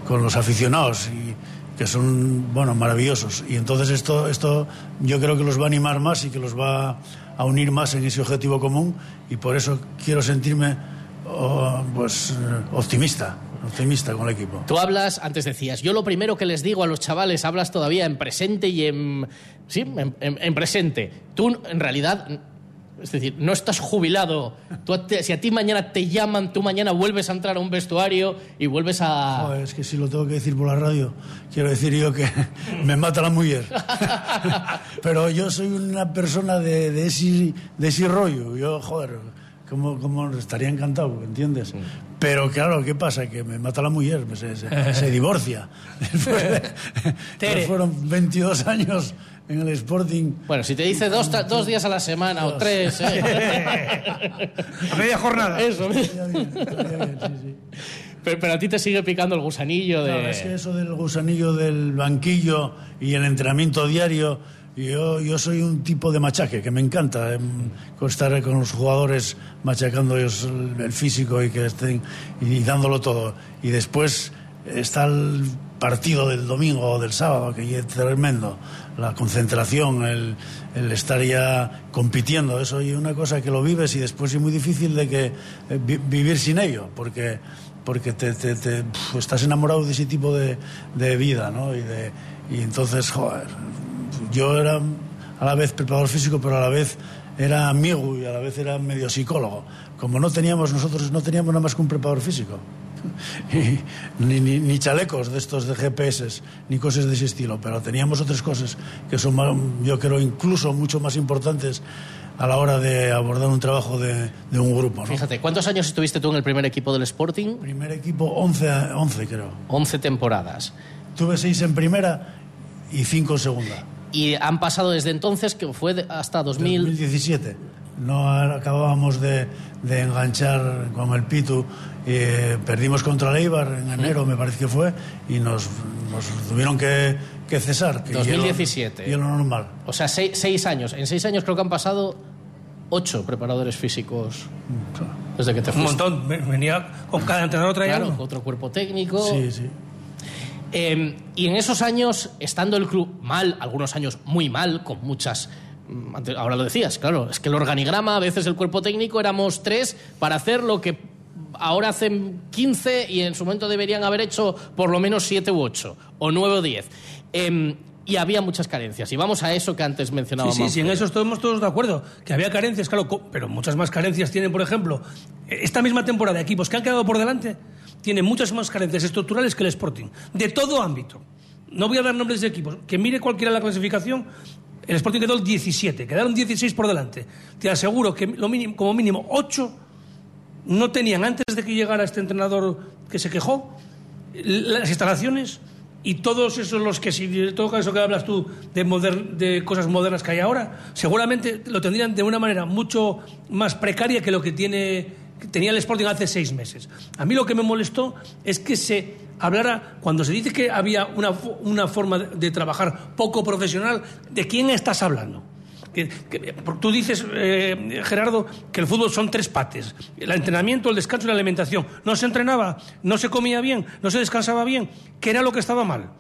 con los aficionados y que son bueno maravillosos. Y entonces esto esto yo creo que los va a animar más y que los va a unir más en ese objetivo común. Y por eso quiero sentirme oh, pues eh, optimista optimista con el equipo. Tú hablas, antes decías, yo lo primero que les digo a los chavales, hablas todavía en presente y en... Sí, en, en- en presente. Tú, en realidad, es decir, no estás jubilado. Tú te- si a ti mañana te llaman, tú mañana vuelves a entrar a un vestuario y vuelves a... Joder, es que si lo tengo que decir por la radio, quiero decir yo que me mata la mujer. Pero yo soy una persona de, de, ese, de ese rollo. Yo, joder, como, como estaría encantado, ¿entiendes? Pero claro, ¿qué pasa? Que me mata la mujer, se, se- se divorcia. Después de- Tere. fueron 22 años en el Sporting. Bueno, si te dice dos, ta- dos días a la semana o tres... ¿eh? A media jornada. Eso. Pero, pero a ti te sigue picando el gusanillo de... Claro, es que eso del gusanillo del banquillo y el entrenamiento diario, yo, yo soy un tipo de machaque que me encanta em, estar con los jugadores machacando ellos el, el físico y que estén y, dándolo todo. Y después está el partido del domingo o del sábado, que es tremendo. La concentración, el, estar ya compitiendo, eso es una cosa que lo vives y después es muy difícil de que eh, vi- vivir sin ello, porque porque te, te- te- estás enamorado de ese tipo de, de vida, ¿no? Y, de, y entonces, joder, yo era a la vez preparador físico, pero a la vez era amigo y a la vez era medio psicólogo. Como no teníamos, nosotros no teníamos nada más que un preparador físico. Ni, ni- ni chalecos de estos de GPS, ni cosas de ese estilo, pero teníamos otras cosas que son, más- yo creo, incluso mucho más importantes a la hora de abordar un trabajo de, de un grupo. ¿no? Fíjate, ¿cuántos años estuviste tú en el primer equipo del Sporting? Primer equipo, 11, a- 11 creo. 11 temporadas. Tuve seis en primera y cinco en segunda. Y han pasado desde entonces, que fue hasta 2000... 2017. No acabábamos de, de enganchar con el Pitu. Eh, perdimos contra el Eibar en enero, me parece que fue, y nos, nos tuvieron que, que cesar. Que 2017. Y lo normal. O sea, seis, seis años. En seis años creo que han pasado ocho preparadores físicos desde que te Un fuiste. montón. Ve- Venía con cada entrenador traía Claro, otro cuerpo técnico. Sí, sí. Eh, y en esos años, estando el club mal, algunos años muy mal, con muchas... mm, Ahora lo decías, claro, es que el organigrama, a veces el cuerpo técnico éramos tres para hacer lo que ahora hacen 15 y en su momento deberían haber hecho por lo menos 7 u 8, o 9 o 10. Em, y había muchas carencias. Y vamos a eso que antes mencionábamos. Sí, sí, sí, en eso estamos todos de acuerdo. Que había carencias, claro, pero muchas más carencias tienen, por ejemplo, esta misma temporada, equipos que han quedado por delante, tienen muchas más carencias estructurales que el Sporting, de todo ámbito. No voy a dar nombres de equipos, que mire cualquiera la clasificación. El Sporting quedó el 17, quedaron 16 por delante. Te aseguro que lo mínimo, como mínimo 8 no tenían, antes de que llegara este entrenador que se quejó, las instalaciones y todos esos los que si todo eso que hablas tú de, de cosas modernas que hay ahora, seguramente lo tendrían de una manera mucho más precaria que lo que tiene que tenía el Sporting hace seis meses. A mí lo que me molestó es que se hablara, cuando se dice que había una, una forma de trabajar poco profesional, ¿de quién estás hablando? Que- que- tú dices, eh, Gerardo, que el fútbol son tres pates. El entrenamiento, el descanso y la alimentación. No se entrenaba, no se comía bien, no se descansaba bien. ¿Qué era lo que estaba mal?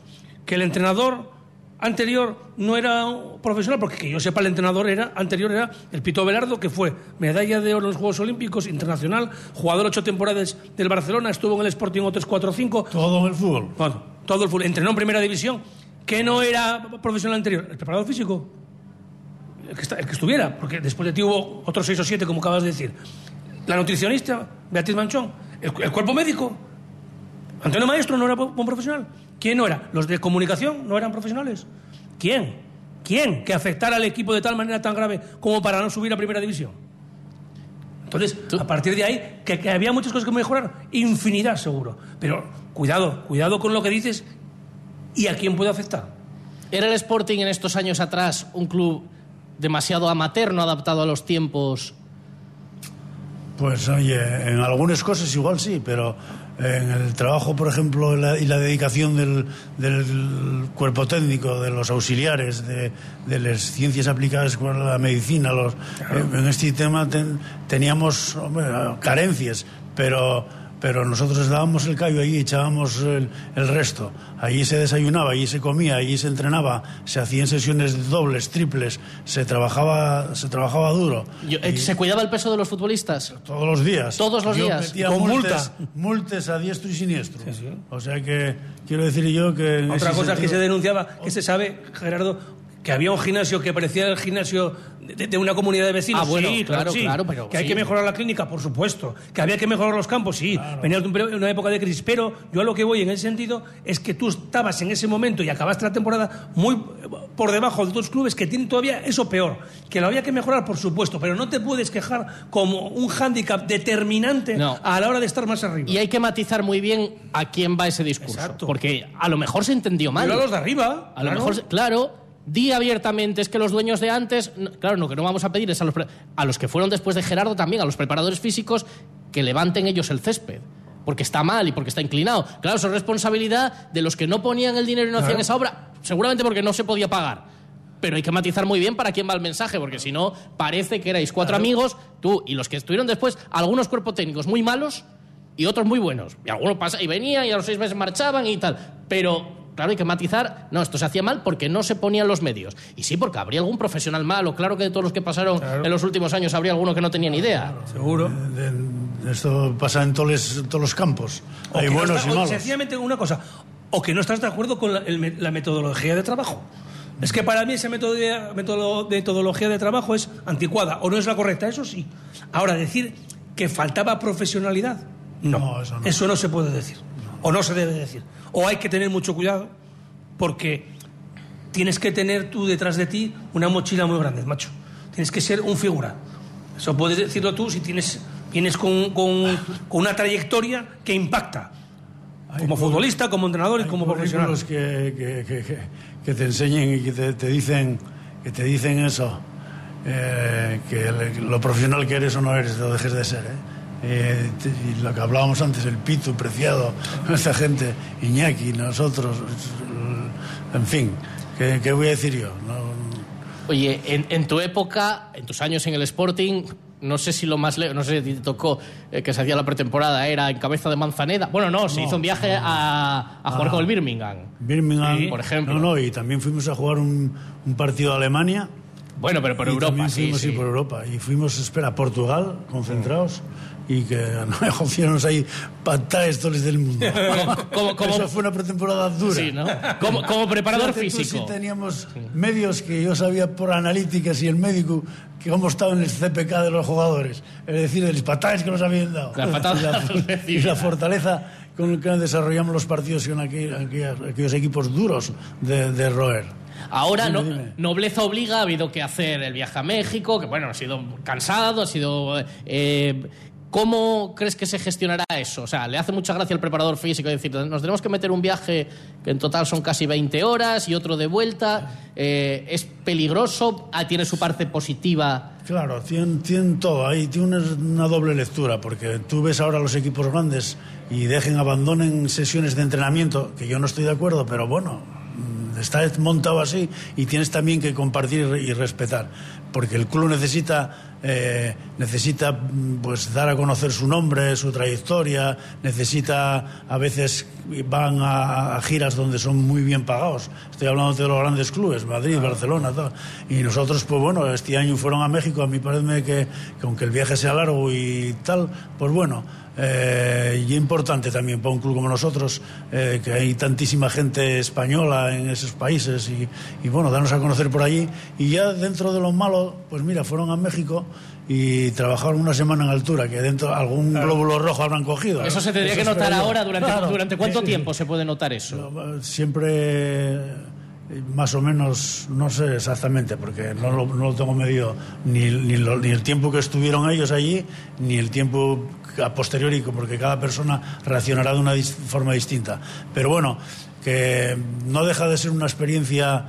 Que el entrenador anterior no era profesional, porque que yo sepa el entrenador era anterior era el Pito Velardo, que fue medalla de oro en los Juegos Olímpicos, internacional, jugador ocho temporadas del Barcelona, estuvo en el Sporting otros cuatro o cinco. Todo en el fútbol. Bueno, todo el fútbol. Entrenó en primera división. ¿Qué no era profesional anterior? El preparador físico el que, está- el que estuviera, porque después de ti hubo otros seis o siete, como acabas de decir. La nutricionista, Beatriz Manchón, el, el cuerpo médico, Antonio Maestro no era buen profesional. ¿Quién no era? ¿Los de comunicación no eran profesionales? ¿Quién? ¿Quién? Que afectara al equipo de tal manera tan grave como para no subir a primera división. Entonces, a partir de ahí, que, que había muchas cosas que mejorar, infinidad seguro. Pero cuidado, cuidado con lo que dices y a quién puede afectar. ¿Era el Sporting en estos años atrás un club demasiado amateur, no adaptado a los tiempos? Pues oye, en algunas cosas igual sí, pero en el trabajo, por ejemplo, la- y la dedicación del, del cuerpo técnico, de los auxiliares, de, de las ciencias aplicadas con la medicina, los, eh, en este tema ten- teníamos hombre, carencias, pero pero nosotros dábamos el callo allí, echábamos el, el resto. Allí se desayunaba, allí se comía, allí se entrenaba, se hacían sesiones dobles, triples, se trabajaba, se trabajaba duro. Yo- eh, ¿Se cuidaba el peso de los futbolistas? Todos los días. Todos los Yo días. metía Con multas, multas a diestro y siniestro. O sea que quiero decir yo que. Otra cosa que se denunciaba, que se sabe, Gerardo, que había un gimnasio que parecía el gimnasio de, de una comunidad de vecinos. Ah, bueno, sí, claro, sí. claro, pero que hay sí. que mejorar la clínica, por supuesto. Que había que mejorar los campos, sí. Venía de una época de crisis. Pero yo a lo que voy en ese sentido es que tú estabas en ese momento y acabaste la temporada muy por debajo de otros clubes que tienen todavía eso peor. Que lo había que mejorar, por supuesto, pero no te puedes quejar como un hándicap determinante No. a la hora de estar más arriba. Y hay que matizar muy bien a quién va ese discurso. Porque a lo mejor se entendió mal. Pero a los de arriba, A lo claro. mejor, claro, di abiertamente es que los dueños de antes, claro, lo que no vamos a pedir es a los, a los que fueron después de Gerardo también, a los preparadores físicos, que levanten ellos el césped. Porque está mal y porque está inclinado. Claro, eso es responsabilidad de los que no ponían el dinero y no hacían Claro. esa obra, seguramente porque no se podía pagar. Pero hay que matizar muy bien para quién va el mensaje, porque si no, parece que erais cuatro amigos, tú y los que estuvieron después, algunos cuerpos técnicos muy malos y otros muy buenos. Y algunos pasa y venían y a los seis meses marchaban y tal. Pero, claro, hay que matizar. No, esto se hacía mal porque no se ponían los medios. Y sí, porque habría algún profesional malo. Claro que de todos los que pasaron en los últimos años habría alguno que no tenía ni idea. Seguro. Esto pasa en todos los, en todos los campos. O Hay que no buenos está- y o malos. Sencillamente una cosa, o que no estás de acuerdo con la, el me- la metodología de trabajo. Es que para mí esa metodología, metodolo- metodología de trabajo es anticuada o no es la correcta, eso sí. Ahora, decir que faltaba profesionalidad, no, eso, no. se puede decir, o no se debe decir. O hay que tener mucho cuidado, porque tienes que tener tú detrás de ti una mochila muy grande, macho. Tienes que ser un figura. Eso puedes decirlo tú si tienes, vienes con, con- con una trayectoria que impacta. Como futbolista, como entrenador y como profesional. que, que, que- que- que te enseñen y que te, te dicen que te dicen eso eh, que le- lo profesional que eres o no eres lo dejes de ser ¿eh? Eh, y lo que hablábamos antes el Pito Preciado esta gente Iñaki nosotros en fin ¿qué, qué voy a decir yo? No- Oye, en, en tu época, en tus años en el Sporting, no sé si lo más lejos, no sé si te tocó eh, que se hacía la pretemporada, era en cabeza de Manzaneda. Bueno, no, se No, hizo un viaje a, a jugar Ah. con el Birmingham. Birmingham Sí, por ejemplo. no, no, y también fuimos a jugar un, un partido a Alemania Bueno, pero por Y Europa, sí, fuimos, sí. por Europa. Y fuimos, espera, Portugal, concentrados. y que negociaron ahí pantallas todos del mundo. Como- como- Eso fue una pretemporada dura. Sí, ¿no? Como, como preparador Fíjate tú físico. si teníamos medios que yo sabía por analíticas y el médico que cómo estaba en el CPK de los jugadores. Es decir, de las patadas que nos habían dado. Las patadas y, la, y la fortaleza con la que desarrollamos los partidos con aquel- aquellos equipos duros de, de roer. Ahora Dime, no- dime. nobleza obliga, ha habido que hacer el viaje a México, que bueno, ha sido cansado, ha sido... eh, ¿Cómo crees que se gestionará eso? O sea, le hace mucha gracia al preparador físico decir, nos tenemos que meter un viaje que en total son casi 20 horas y otro de vuelta. eh, ¿Es peligroso? Ah, ¿Tiene su parte positiva? Claro, tienen todo. Ahí tiene una, una doble lectura, porque tú ves ahora los equipos grandes y dejen, abandonen sesiones de entrenamiento, que yo no estoy de acuerdo, pero bueno, mm, está montado así y tienes también que compartir y re- y respetar, porque el club necesita eh, necesita pues dar a conocer su nombre, su trayectoria, necesita a veces van a, a giras donde son muy bien pagados. Estoy hablando de los grandes clubes, Madrid, Barcelona, tal. y nosotros pues bueno este año fueron a México. A mí parece que, que aunque el viaje sea largo y tal, pues bueno. eh, y importante también para un club como nosotros, eh, que hay tantísima gente española en esos países y, y bueno, darnos a conocer por allí. Y ya dentro de lo malo, pues mira, fueron a México y trabajaron una semana en altura, que dentro algún glóbulo rojo habrán cogido. Eso se tendría Eso que notar ahora. ¿Durante, Claro. ¿durante cuánto Sí, sí. tiempo se puede notar eso? Siempre eh, más o menos, no sé exactamente, porque no lo, no lo tengo medido, ni, ni, lo- ni el tiempo que estuvieron ellos allí, ni el tiempo a posteriori, porque cada persona reaccionará de una dis- forma distinta. Pero bueno, que no deja de ser una experiencia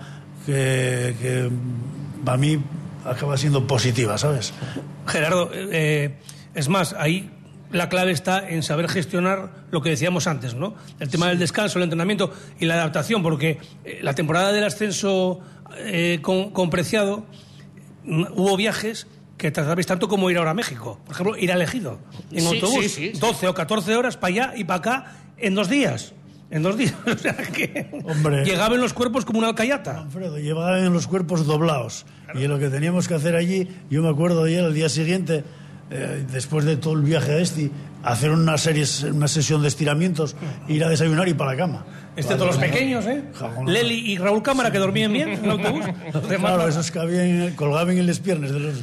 que, que a mí acaba siendo positiva, ¿sabes? Gerardo, eh, es más, ahí la clave está en saber gestionar lo que decíamos antes, ¿no? El tema del descanso, el entrenamiento y la adaptación, porque eh, la temporada del ascenso eh, con, con Preciado mm, hubo viajes que tratabais tanto como ir ahora a México. Por ejemplo, ir a Elegido en Sí, autobús, sí, sí, sí. 12 o 14 horas para allá y para acá en dos días. En dos días. O sea que Hombre. llegaban los cuerpos como una alcayata. Alfredo, llevaban los cuerpos doblados. Y lo que teníamos que hacer allí, yo me acuerdo ayer, al día siguiente, eh, después de todo el viaje a este, hacer una, serie, una sesión de estiramientos, ir a desayunar y para la cama. Excepto los pequeños, ¿eh? Jajón. Leli y Raúl Cámara, que dormían bien en el autobús. Claro, esos que habían, colgaban en las piernas de los,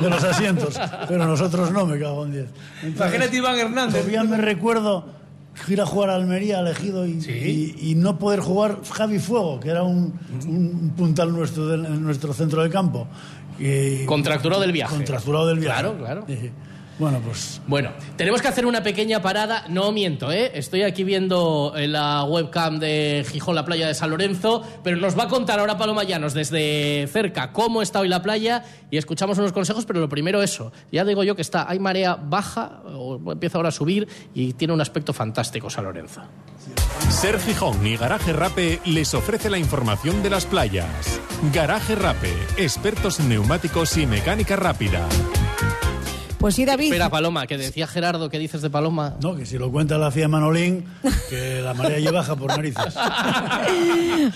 de los asientos, pero nosotros no, me cago en diez. Imagínate Iván Hernández. Todavía me recuerdo ir a jugar a Almería, elegido, y, y- y no poder jugar Javi Fuego, que era un, un puntal nuestro en nuestro centro de campo. Y- Contracturado del viaje. Contracturado del viaje. Claro, claro. Bueno, pues Bueno, tenemos que hacer una pequeña parada. No miento, ¿eh? Estoy aquí viendo en la webcam de Gijón la playa de San Lorenzo, pero nos va a contar ahora Paloma Llanos desde cerca cómo está hoy la playa y escuchamos unos consejos, pero lo primero eso. Ya digo yo que está, hay marea baja, o empieza ahora a subir y tiene un aspecto fantástico San Lorenzo. Ser Gijón y Garaje Rape les ofrece la información de las playas. Garaje Rape, expertos en neumáticos y mecánica rápida. Pues sí, David. Espera, Paloma, que decía Gerardo, ¿qué dices de Paloma? no, que si lo cuenta la FIA Manolín, que la marea ya baja por narices.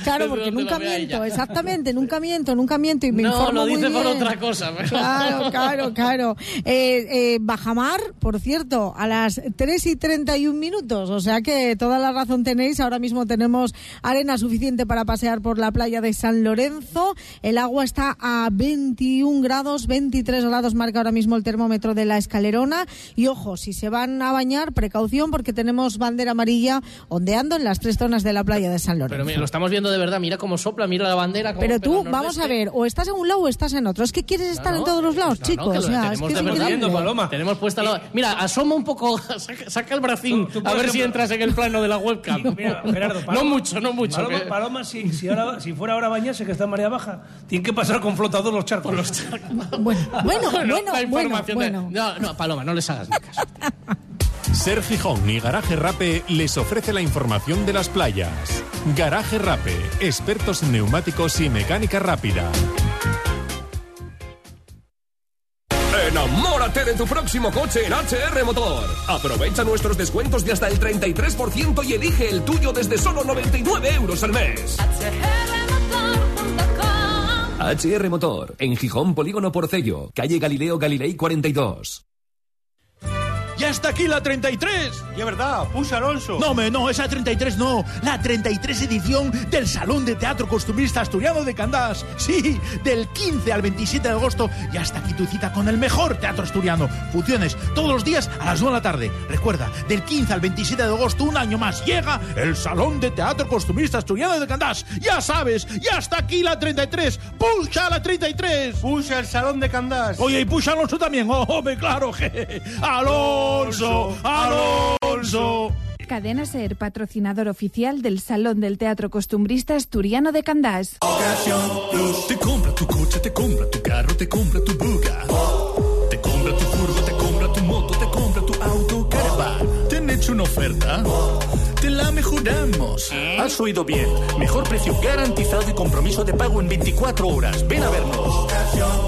Claro, porque nunca miento, exactamente, nunca miento, nunca miento y me No, informo lo muy dice por bien. otra cosa. pero- Claro, claro, claro. Eh, eh, Bajamar, por cierto, a las 3 y 31 minutos, o sea que toda la razón tenéis. Ahora mismo tenemos arena suficiente para pasear por la playa de San Lorenzo. El agua está a 21 grados, 23 grados marca ahora mismo el termómetro de la escalerona. Y ojo, si se van a bañar, precaución porque tenemos bandera amarilla ondeando en las tres zonas de la playa de San Lorenzo. Pero mira, lo estamos viendo de verdad, mira cómo sopla, mira la bandera. cómo Pero tú, vamos a ver, o estás en un lado o estás en otro. Es que quieres estar no, en todos los lados, No, no, chicos. que lo o sea, es tenemos que es de verdad. increíble. Paloma. Tenemos puesta la... Mira, asoma un poco, saca, saca el bracín, Tú- tú, a ver si entras en el plano de la webcam. Mira, Gerardo, no Paloma- mucho, no mucho. Paloma, que- Paloma, si, si, ahora, si fuera ahora a bañarse, que está en marea baja, tiene que pasar con flotador los charcos. Bueno, bueno, bueno, la bueno, No, no, Paloma, no les hagas ni caso. Ser Gijón y Garaje Rape les ofrece la información de las playas. Garaje Rape, expertos en neumáticos y mecánica rápida. Enamórate de tu próximo coche en HR Motor. Aprovecha nuestros descuentos de hasta el 33% y elige el tuyo desde solo 99 euros al mes. HR Motor, en Gijón Polígono Porcello, calle Galileo Galilei 42. ¡Ya está aquí la 33! Y es verdad, puxa Alonso. No, me, no, esa 33 no. La 33 edición del Salón de Teatro Costumbrista Asturiano de Candás. Sí, del 15 al 27 de agosto. Ya está aquí tu cita con el mejor teatro asturiano. Funciones todos los días a las 2 de la tarde. Recuerda, del 15 al 27 de agosto, un año más, llega el Salón de Teatro Costumbrista Asturiano de Candás. Ya sabes, ya está aquí la 33. ¡Puxa la 33! Puxa el Salón de Candás. Oye, y puxa Alonso también. Oh, hombre, claro que. ¡Alonso! ¡Alonso! Cadena Ser, patrocinador oficial del Salón del Teatro Costumbrista Asturiano de Candás. Te compra tu coche, te compra tu carro, te compra tu buga. Te compra tu furgo, te compra tu moto, te compra tu auto, caravan. ¿Te han hecho una oferta? Te la mejoramos. Has oído bien. Mejor precio garantizado y compromiso de pago en 24 horas. Ven a vernos.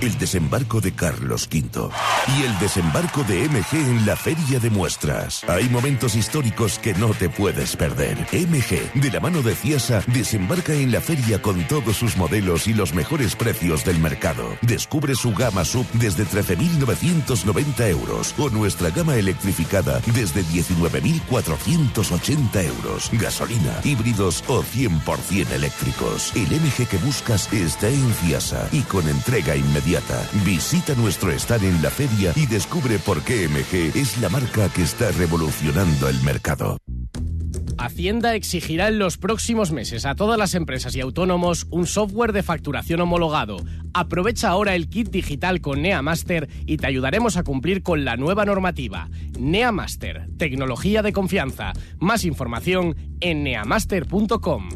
el desembarco de Carlos V y el desembarco de MG en la Feria de Muestras. Hay momentos históricos que no te puedes perder. MG, de la mano de Ciasa, desembarca en la feria con todos sus modelos y los mejores precios del mercado. Descubre su gama sub desde 13.990 euros o nuestra gama electrificada desde 19.480 euros. Gasolina, híbridos o 100% eléctricos. El MG que buscas está en Ciasa y con entrega inmediata. Visita nuestro stand en la feria y descubre por qué MG es la marca que está revolucionando el mercado. Hacienda exigirá en los próximos meses a todas las empresas y autónomos un software de facturación homologado. Aprovecha ahora el kit digital con NeaMaster y te ayudaremos a cumplir con la nueva normativa. NeaMaster, tecnología de confianza. Más información en neamaster.com.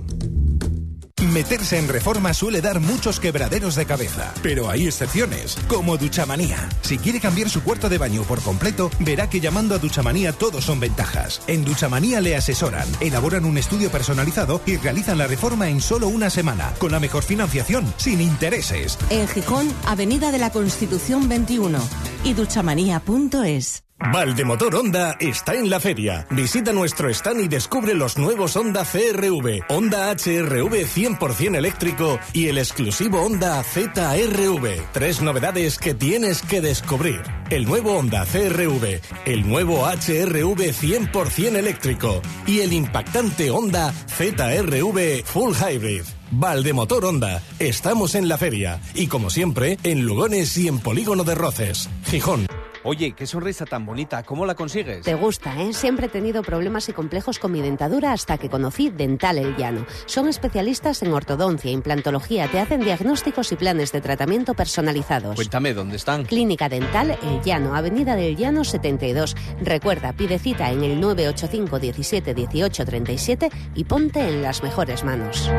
Meterse en reforma suele dar muchos quebraderos de cabeza, pero hay excepciones, como Duchamanía. Si quiere cambiar su cuarto de baño por completo, verá que llamando a Duchamanía todo son ventajas. En Duchamanía le asesoran, elaboran un estudio personalizado y realizan la reforma en solo una semana, con la mejor financiación, sin intereses. En Gijón, Avenida de la Constitución 21 y duchamanía.es. Valdemotor Honda está en la feria. Visita nuestro stand y descubre los nuevos Honda CRV, Honda HRV 100% eléctrico y el exclusivo Honda ZRV. Tres novedades que tienes que descubrir. El nuevo Honda CRV, el nuevo HRV 100% eléctrico y el impactante Honda ZRV Full Hybrid. Valdemotor Honda. Estamos en la feria y como siempre en Lugones y en Polígono de Roces, Gijón. Oye, qué sonrisa tan bonita, ¿cómo la consigues? Te gusta, ¿eh? Siempre he tenido problemas y complejos con mi dentadura hasta que conocí Dental El Llano. Son especialistas en ortodoncia, implantología, te hacen diagnósticos y planes de tratamiento personalizados. Cuéntame, ¿dónde están? Clínica Dental El Llano, Avenida del Llano 72. Recuerda, pide cita en el 985 17 18 37 y ponte en las mejores manos.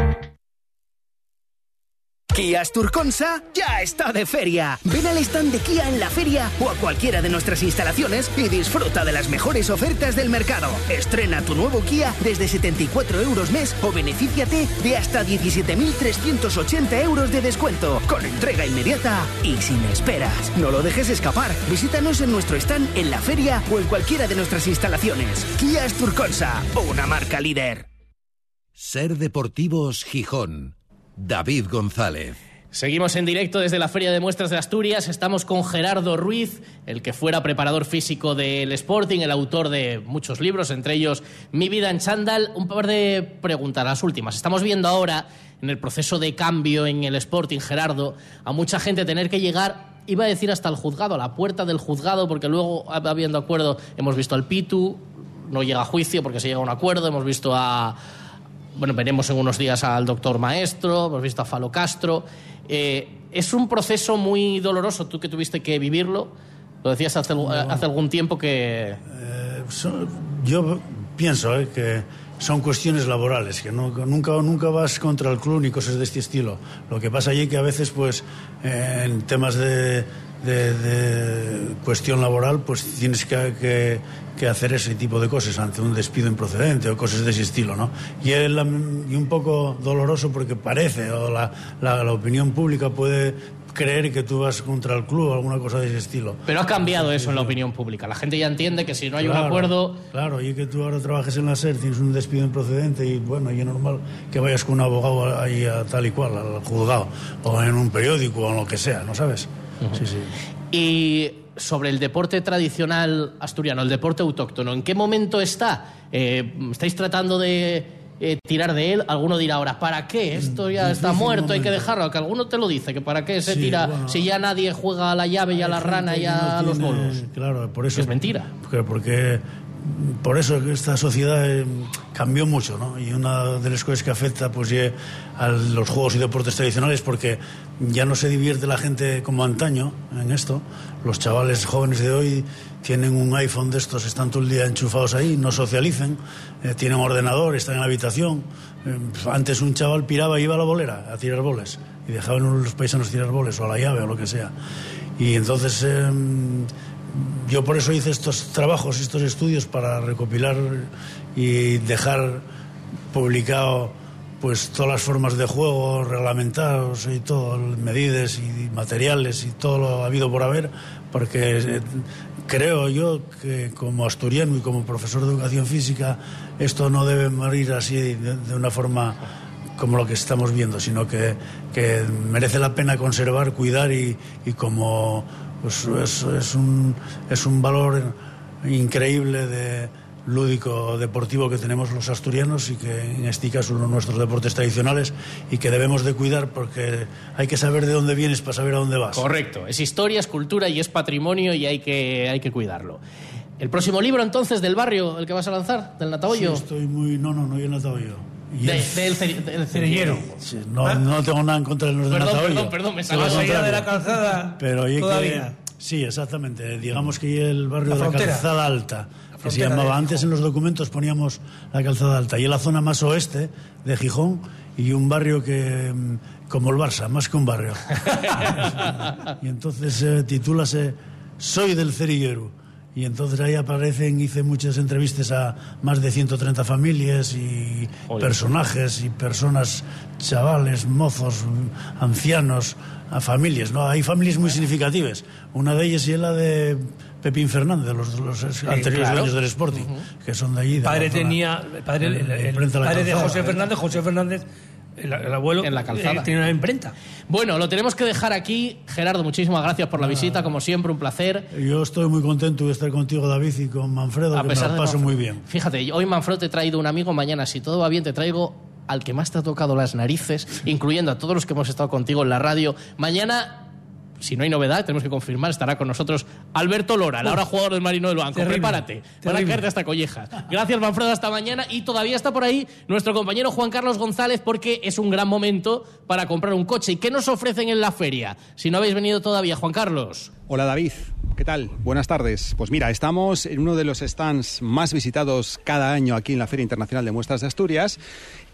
Kia Asturconsa ya está de feria. Ven al stand de Kia en la feria o a cualquiera de nuestras instalaciones y disfruta de las mejores ofertas del mercado. Estrena tu nuevo Kia desde 74 euros mes o benefíciate de hasta 17.380 euros de descuento con entrega inmediata y sin esperas. No lo dejes escapar. Visítanos en nuestro stand en la feria o en cualquiera de nuestras instalaciones. Kia Asturconsa, una marca líder. Ser Deportivos Gijón. David González. Seguimos en directo desde la Feria de Muestras de Asturias. Estamos con Gerardo Ruiz, el que fuera preparador físico del Sporting, el autor de muchos libros, entre ellos Mi vida en chándal. Un par de preguntas, las últimas. Estamos viendo ahora, en el proceso de cambio en el Sporting, Gerardo, a mucha gente tener que llegar, iba a decir hasta el juzgado, a la puerta del juzgado, porque luego, habiendo acuerdo, hemos visto al Pitu, no llega a juicio porque se llega a un acuerdo, hemos visto a bueno, veremos en unos días al doctor Maestro, hemos visto a Falo Castro. Eh, es un proceso muy doloroso, tú que tuviste que vivirlo. Lo decías hace, hace algún tiempo que... Eh, yo pienso eh, que son cuestiones laborales, que no, nunca, nunca vas contra el club ni cosas de este estilo. Lo que pasa allí que a veces, pues, en temas de, de, de cuestión laboral, pues tienes que, que, que hacer ese tipo de cosas ante un despido improcedente o cosas de ese estilo, ¿no? Y, es la- y un poco doloroso porque parece, o la, la, la opinión pública puede creer que tú vas contra el club o alguna cosa de ese estilo. Pero ha cambiado eso en la opinión pública. La gente ya entiende que si no hay un Claro, acuerdo, Claro, y que tú ahora trabajes en la SER, tienes un despido improcedente y bueno, y es normal que vayas con un abogado ahí a tal y cual, al juzgado, o en un periódico o en lo que sea, ¿no sabes? Sí, sí. Y sobre el deporte tradicional asturiano, el deporte autóctono, ¿en qué momento está? Eh, ¿Estáis tratando de eh, tirar de él? Alguno dirá ahora, ¿para qué? Esto ya está muerto, hay que dejarlo. Que alguno te lo dice, que para qué se Sí, tira bueno. si ya nadie juega a la llave y a la rana y a no los bolos. Claro, por eso. Es mentira. Porque, porque por eso esta sociedad eh, cambió mucho, ¿no? Y una de las cosas que afecta, pues, a los juegos y deportes tradicionales, porque ya no se divierte la gente como antaño en esto. Los chavales jóvenes de hoy tienen un iPhone de estos, están todo el día enchufados ahí, no socializan, eh, tienen ordenador, están en la habitación. Eh, antes un chaval piraba y iba a la bolera a tirar boles y dejaban a los paisanos tirar boles o a la llave o lo que sea. Y entonces eh, yo por eso hice estos trabajos, estos estudios para recopilar y dejar publicado pues todas las formas de juego reglamentados y todo, medidas y materiales y todo lo habido por haber, porque creo yo que como asturiano y como profesor de educación física esto no debe morir así de, una forma como lo que estamos viendo, sino que, que merece la pena conservar, cuidar y como pues, es, es un, es un valor increíble de lúdico deportivo que tenemos los asturianos y que en este caso uno de nuestros deportes tradicionales y que debemos de cuidar porque hay que saber de dónde vienes para saber a dónde vas. Correcto. Es historia, es cultura y es patrimonio y hay que, hay que cuidarlo. El próximo libro, entonces, del barrio, el que vas a lanzar, del Natahoyo. Sí, estoy muy... No, no, no, yo he De- del ceri- del cerillero. Sí, no, no tengo nada en contra de los de Perdón, perdón, perdón, me de la calzada Pero oye, que- todavía. sí, exactamente. Digamos que el barrio La de la calzada alta, que se llamaba antes en los documentos poníamos la calzada alta y la zona más oeste de Gijón y un barrio que mm, como el Barça, más que un barrio. y entonces eh, titúlase Soy del Cerillero. Y entonces ahí aparecen, hice muchas entrevistas a más de 130 familias y Oye. personajes y personas, chavales, mozos, ancianos, a familias, ¿no? Hay familias muy significativas. Una de ellas es la de Pepín Fernández, los, los anteriores claro. dueños del Sporting, que son de allí. de padre tenía padre, el, el- padre de José ¿eh? Fernández José Fernández el, el abuelo En La Calzada. eh, tiene una imprenta Bueno, lo tenemos que dejar aquí. Gerardo, muchísimas gracias por la visita, como siempre, un placer. Yo estoy muy contento de estar contigo, David, y con Manfredo, A que me pesar lo de paso Manfredo. muy bien. Fíjate, hoy Manfredo te he traído un amigo, mañana, si todo va bien, te traigo al que más te ha tocado las narices, incluyendo a todos los que hemos estado contigo en la radio. Mañana, si no hay novedad, tenemos que confirmar, estará con nosotros Alberto Lora, el ahora jugador del Marino del Banco. Terrible, Prepárate, van a caerte hasta collejas. Gracias, Manfredo, hasta mañana. Y todavía está por ahí nuestro compañero Juan Carlos González, porque es un gran momento para comprar un coche. ¿Y qué nos ofrecen en la feria? Si no habéis venido todavía, Juan Carlos. Hola David, ¿qué tal? Buenas tardes. Pues mira, estamos en uno de los stands más visitados cada año aquí en la Feria Internacional de Muestras de Asturias,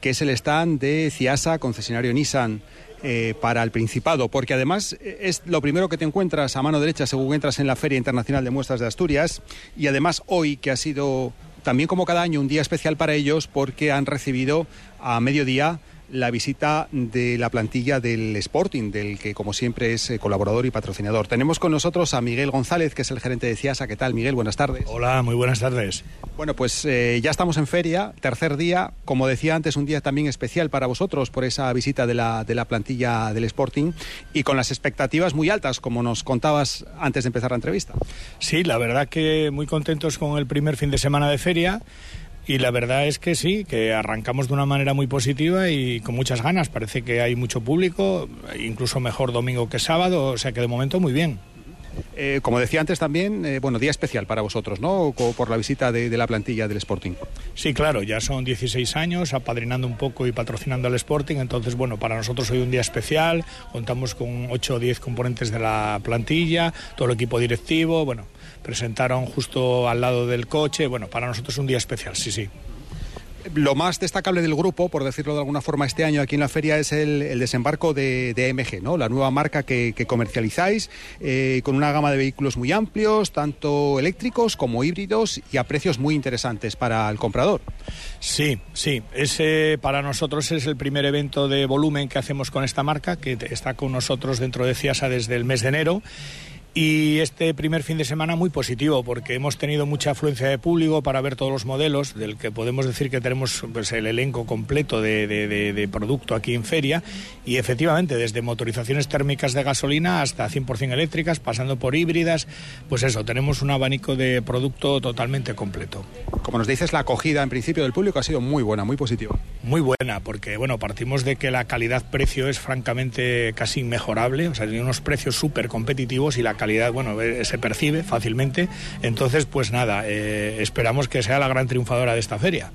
que es el stand de Ciasa, concesionario Nissan. Eh, para el Principado, porque además eh, es lo primero que te encuentras a mano derecha según entras en la Feria Internacional de Muestras de Asturias y además hoy que ha sido también como cada año un día especial para ellos porque han recibido a mediodía la visita de la plantilla del Sporting, del que como siempre es eh, colaborador y patrocinador. Tenemos con nosotros a Miguel González, que es el gerente de CIASA. ¿Qué tal, Miguel? Buenas tardes. Hola, muy buenas tardes. Bueno, pues eh, ya estamos en feria, tercer día. Como decía antes, un día también especial para vosotros por esa visita de la, de la plantilla del Sporting y con las expectativas muy altas, como nos contabas antes de empezar la entrevista. Sí, la verdad que muy contentos con el primer fin de semana de feria y la verdad es que sí, que arrancamos de una manera muy positiva y con muchas ganas. Parece que hay mucho público, incluso mejor domingo que sábado, o sea que de momento muy bien. Eh, como decía antes también, eh, bueno, día especial para vosotros, ¿no? Co- Por la visita de, de la plantilla del Sporting. Sí, claro, ya son 16 años apadrinando un poco y patrocinando al Sporting, entonces bueno, para nosotros hoy un día especial, contamos con 8 o 10 componentes de la plantilla, todo el equipo directivo, bueno, presentaron justo al lado del coche, bueno, para nosotros un día especial, sí, sí. Lo más destacable del grupo, por decirlo de alguna forma, este año aquí en la feria es el, el desembarco de, de, MG, ¿no? la nueva marca que, que comercializáis, eh, con una gama de vehículos muy amplios, tanto eléctricos como híbridos y a precios muy interesantes para el comprador. Sí, sí. Ese para nosotros es el primer evento de volumen que hacemos con esta marca, que está con nosotros dentro de CIASA desde el mes de enero. Y este primer fin de semana muy positivo porque hemos tenido mucha afluencia de público para ver todos los modelos, del que podemos decir que tenemos pues, el elenco completo de, de, de, de, producto aquí en feria. Y efectivamente, desde motorizaciones térmicas de gasolina hasta 100% eléctricas, pasando por híbridas, pues eso, tenemos un abanico de producto totalmente completo. Como nos dices, la acogida en principio del público ha sido muy buena, muy positiva. Muy buena, porque bueno, partimos de que la calidad-precio es francamente casi inmejorable, o sea, tiene unos precios súper competitivos y la calidad, bueno, eh, se percibe fácilmente. Entonces, pues nada, eh, esperamos que sea la gran triunfadora de esta feria.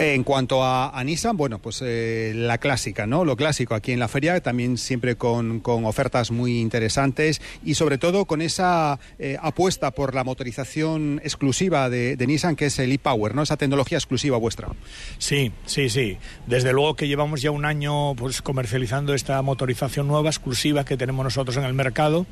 En cuanto a, Nissan, bueno, pues eh, la clásica, ¿no? Lo clásico aquí en la feria, también siempre con, ofertas muy interesantes y sobre todo con esa eh, apuesta por la motorización exclusiva de, de Nissan, que es el e-Power, ¿no? Esa tecnología exclusiva vuestra. Sí, sí, sí. Desde luego que llevamos ya un año pues, comercializando esta motorización nueva, exclusiva que tenemos nosotros en el mercado,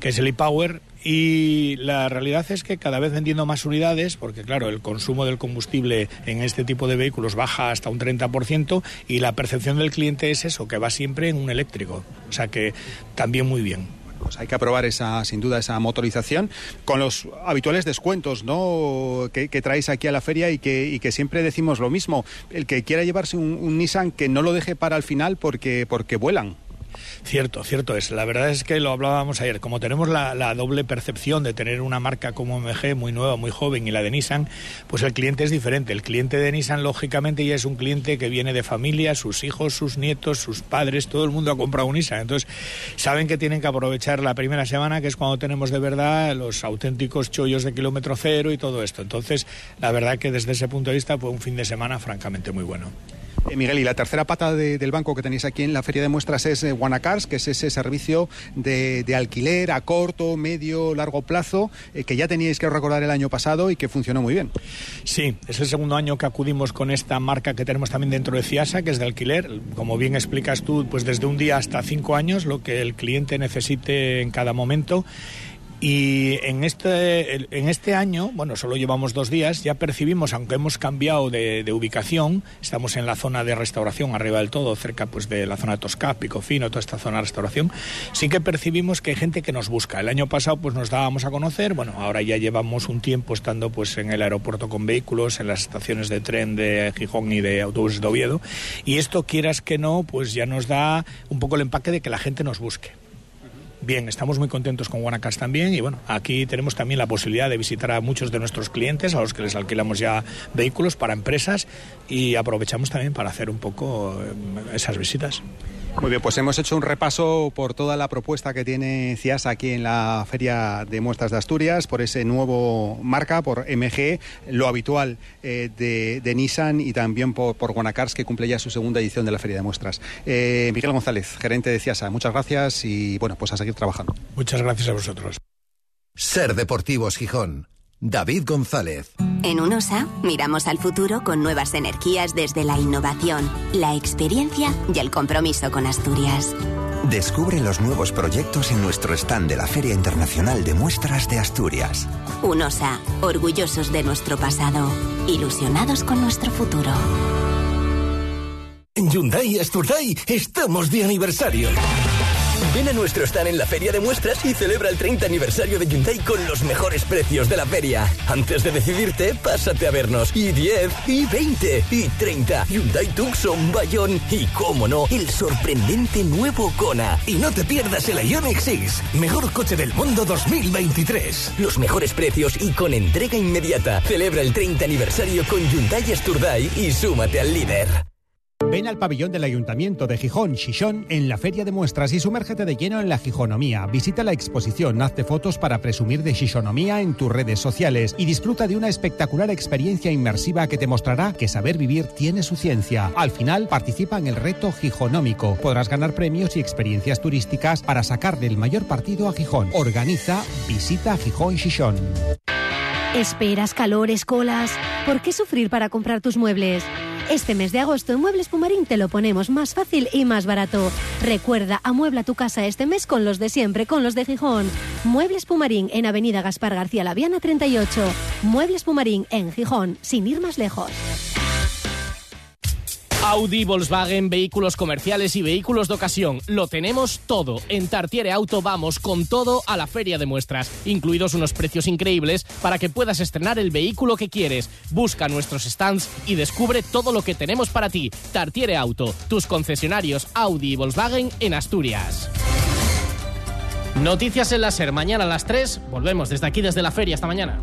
que es el e-Power, y la realidad es que cada vez vendiendo más unidades, porque claro, el consumo del combustible en este tipo de vehículos baja hasta un 30% y la percepción del cliente es eso, que va siempre en un eléctrico. O sea que también muy bien. Pues hay que aprobar esa, sin duda, esa motorización con los habituales descuentos, ¿no? Que, que traéis aquí a la feria y que, y que, siempre decimos lo mismo. El que quiera llevarse un, un Nissan que no lo deje para el final porque, porque vuelan. Cierto, cierto es. La verdad es que lo hablábamos ayer. Como tenemos la, la, doble percepción de tener una marca como MG muy nueva, muy joven y la de Nissan, pues el cliente es diferente. El cliente de Nissan, lógicamente, ya es un cliente que viene de familia, sus hijos, sus nietos, sus padres, todo el mundo ha comprado un Nissan. Entonces, saben que tienen que aprovechar la primera semana, que es cuando tenemos de verdad los auténticos chollos de kilómetro cero y todo esto. Entonces, la verdad que desde ese punto de vista fue un fin de semana francamente muy bueno. Eh, Miguel, y la tercera pata de, del banco que tenéis aquí en la feria de muestras es eh, que es ese servicio de, de, alquiler a corto, medio, largo plazo, eh, que ya teníais que recordar el año pasado y que funcionó muy bien. Sí, es el segundo año que acudimos con esta marca que tenemos también dentro de CIASA, que es de alquiler. Como bien explicas tú, pues desde un día hasta cinco años, lo que el cliente necesite en cada momento. Y en este, en este año, bueno, solo llevamos dos días, ya percibimos, aunque hemos cambiado de, de, ubicación, estamos en la zona de restauración, arriba del todo, cerca pues de la zona de Toscá, Picofino, toda esta zona de restauración, sí que percibimos que hay gente que nos busca. El año pasado pues nos dábamos a conocer, bueno, ahora ya llevamos un tiempo estando pues en el aeropuerto con vehículos, en las estaciones de tren de Gijón y de autobuses de Oviedo, y esto quieras que no, pues ya nos da un poco el empaque de que la gente nos busque. Bien, estamos muy contentos con Guanacas también y bueno, aquí tenemos también la posibilidad de visitar a muchos de nuestros clientes, a los que les alquilamos ya vehículos para empresas y aprovechamos también para hacer un poco esas visitas. Muy bien, pues hemos hecho un repaso por toda la propuesta que tiene CIAS aquí en la Feria de Muestras de Asturias, por ese nuevo marca, por MG, lo habitual eh, de, de, Nissan y también por, por Guanacars, que cumple ya su segunda edición de la Feria de Muestras. Eh, Miguel González, gerente de CIASA, muchas gracias y bueno, pues a seguir trabajando. Muchas gracias a vosotros. Ser Deportivos Gijón. David González. En UNOSA miramos al futuro con nuevas energías desde la innovación, la experiencia y el compromiso con Asturias. Descubre los nuevos proyectos en nuestro stand de la Feria Internacional de Muestras de Asturias. UNOSA, orgullosos de nuestro pasado, ilusionados con nuestro futuro. En Hyundai Asturday estamos de aniversario. Ven a nuestro stand en la feria de muestras y celebra el 30 aniversario de Hyundai con los mejores precios de la feria. Antes de decidirte, pásate a vernos. Y 10, y 20, y 30. Hyundai Tucson, Bayón y, cómo no, el sorprendente nuevo Kona. Y no te pierdas el Ioniq 6, mejor coche del mundo 2023. Los mejores precios y con entrega inmediata. Celebra el 30 aniversario con Hyundai Asturday y súmate al líder. Ven al pabellón del Ayuntamiento de Gijón, Xixón, en la Feria de Muestras y sumérgete de lleno en la Gijonomía. Visita la exposición, hazte fotos para presumir de Xixonomía en tus redes sociales y disfruta de una espectacular experiencia inmersiva que te mostrará que saber vivir tiene su ciencia. Al final, participa en el reto Gijonómico. Podrás ganar premios y experiencias turísticas para sacar del mayor partido a Gijón. Organiza Visita Gijón Xixón. ¿Esperas calores, colas? ¿Por qué sufrir para comprar tus muebles? Este mes de agosto en Muebles Pumarín te lo ponemos más fácil y más barato. Recuerda, amuebla tu casa este mes con los de siempre, con los de Gijón. Muebles Pumarín en Avenida Gaspar García Laviana 38. Muebles Pumarín en Gijón, sin ir más lejos. Audi, Volkswagen, vehículos comerciales y vehículos de ocasión. Lo tenemos todo. En Tartiere Auto vamos con todo a la feria de muestras, incluidos unos precios increíbles para que puedas estrenar el vehículo que quieres. Busca nuestros stands y descubre todo lo que tenemos para ti. Tartiere Auto, tus concesionarios Audi y Volkswagen en Asturias. Noticias en la SER, mañana a las 3. Volvemos desde aquí, desde la feria. Hasta mañana.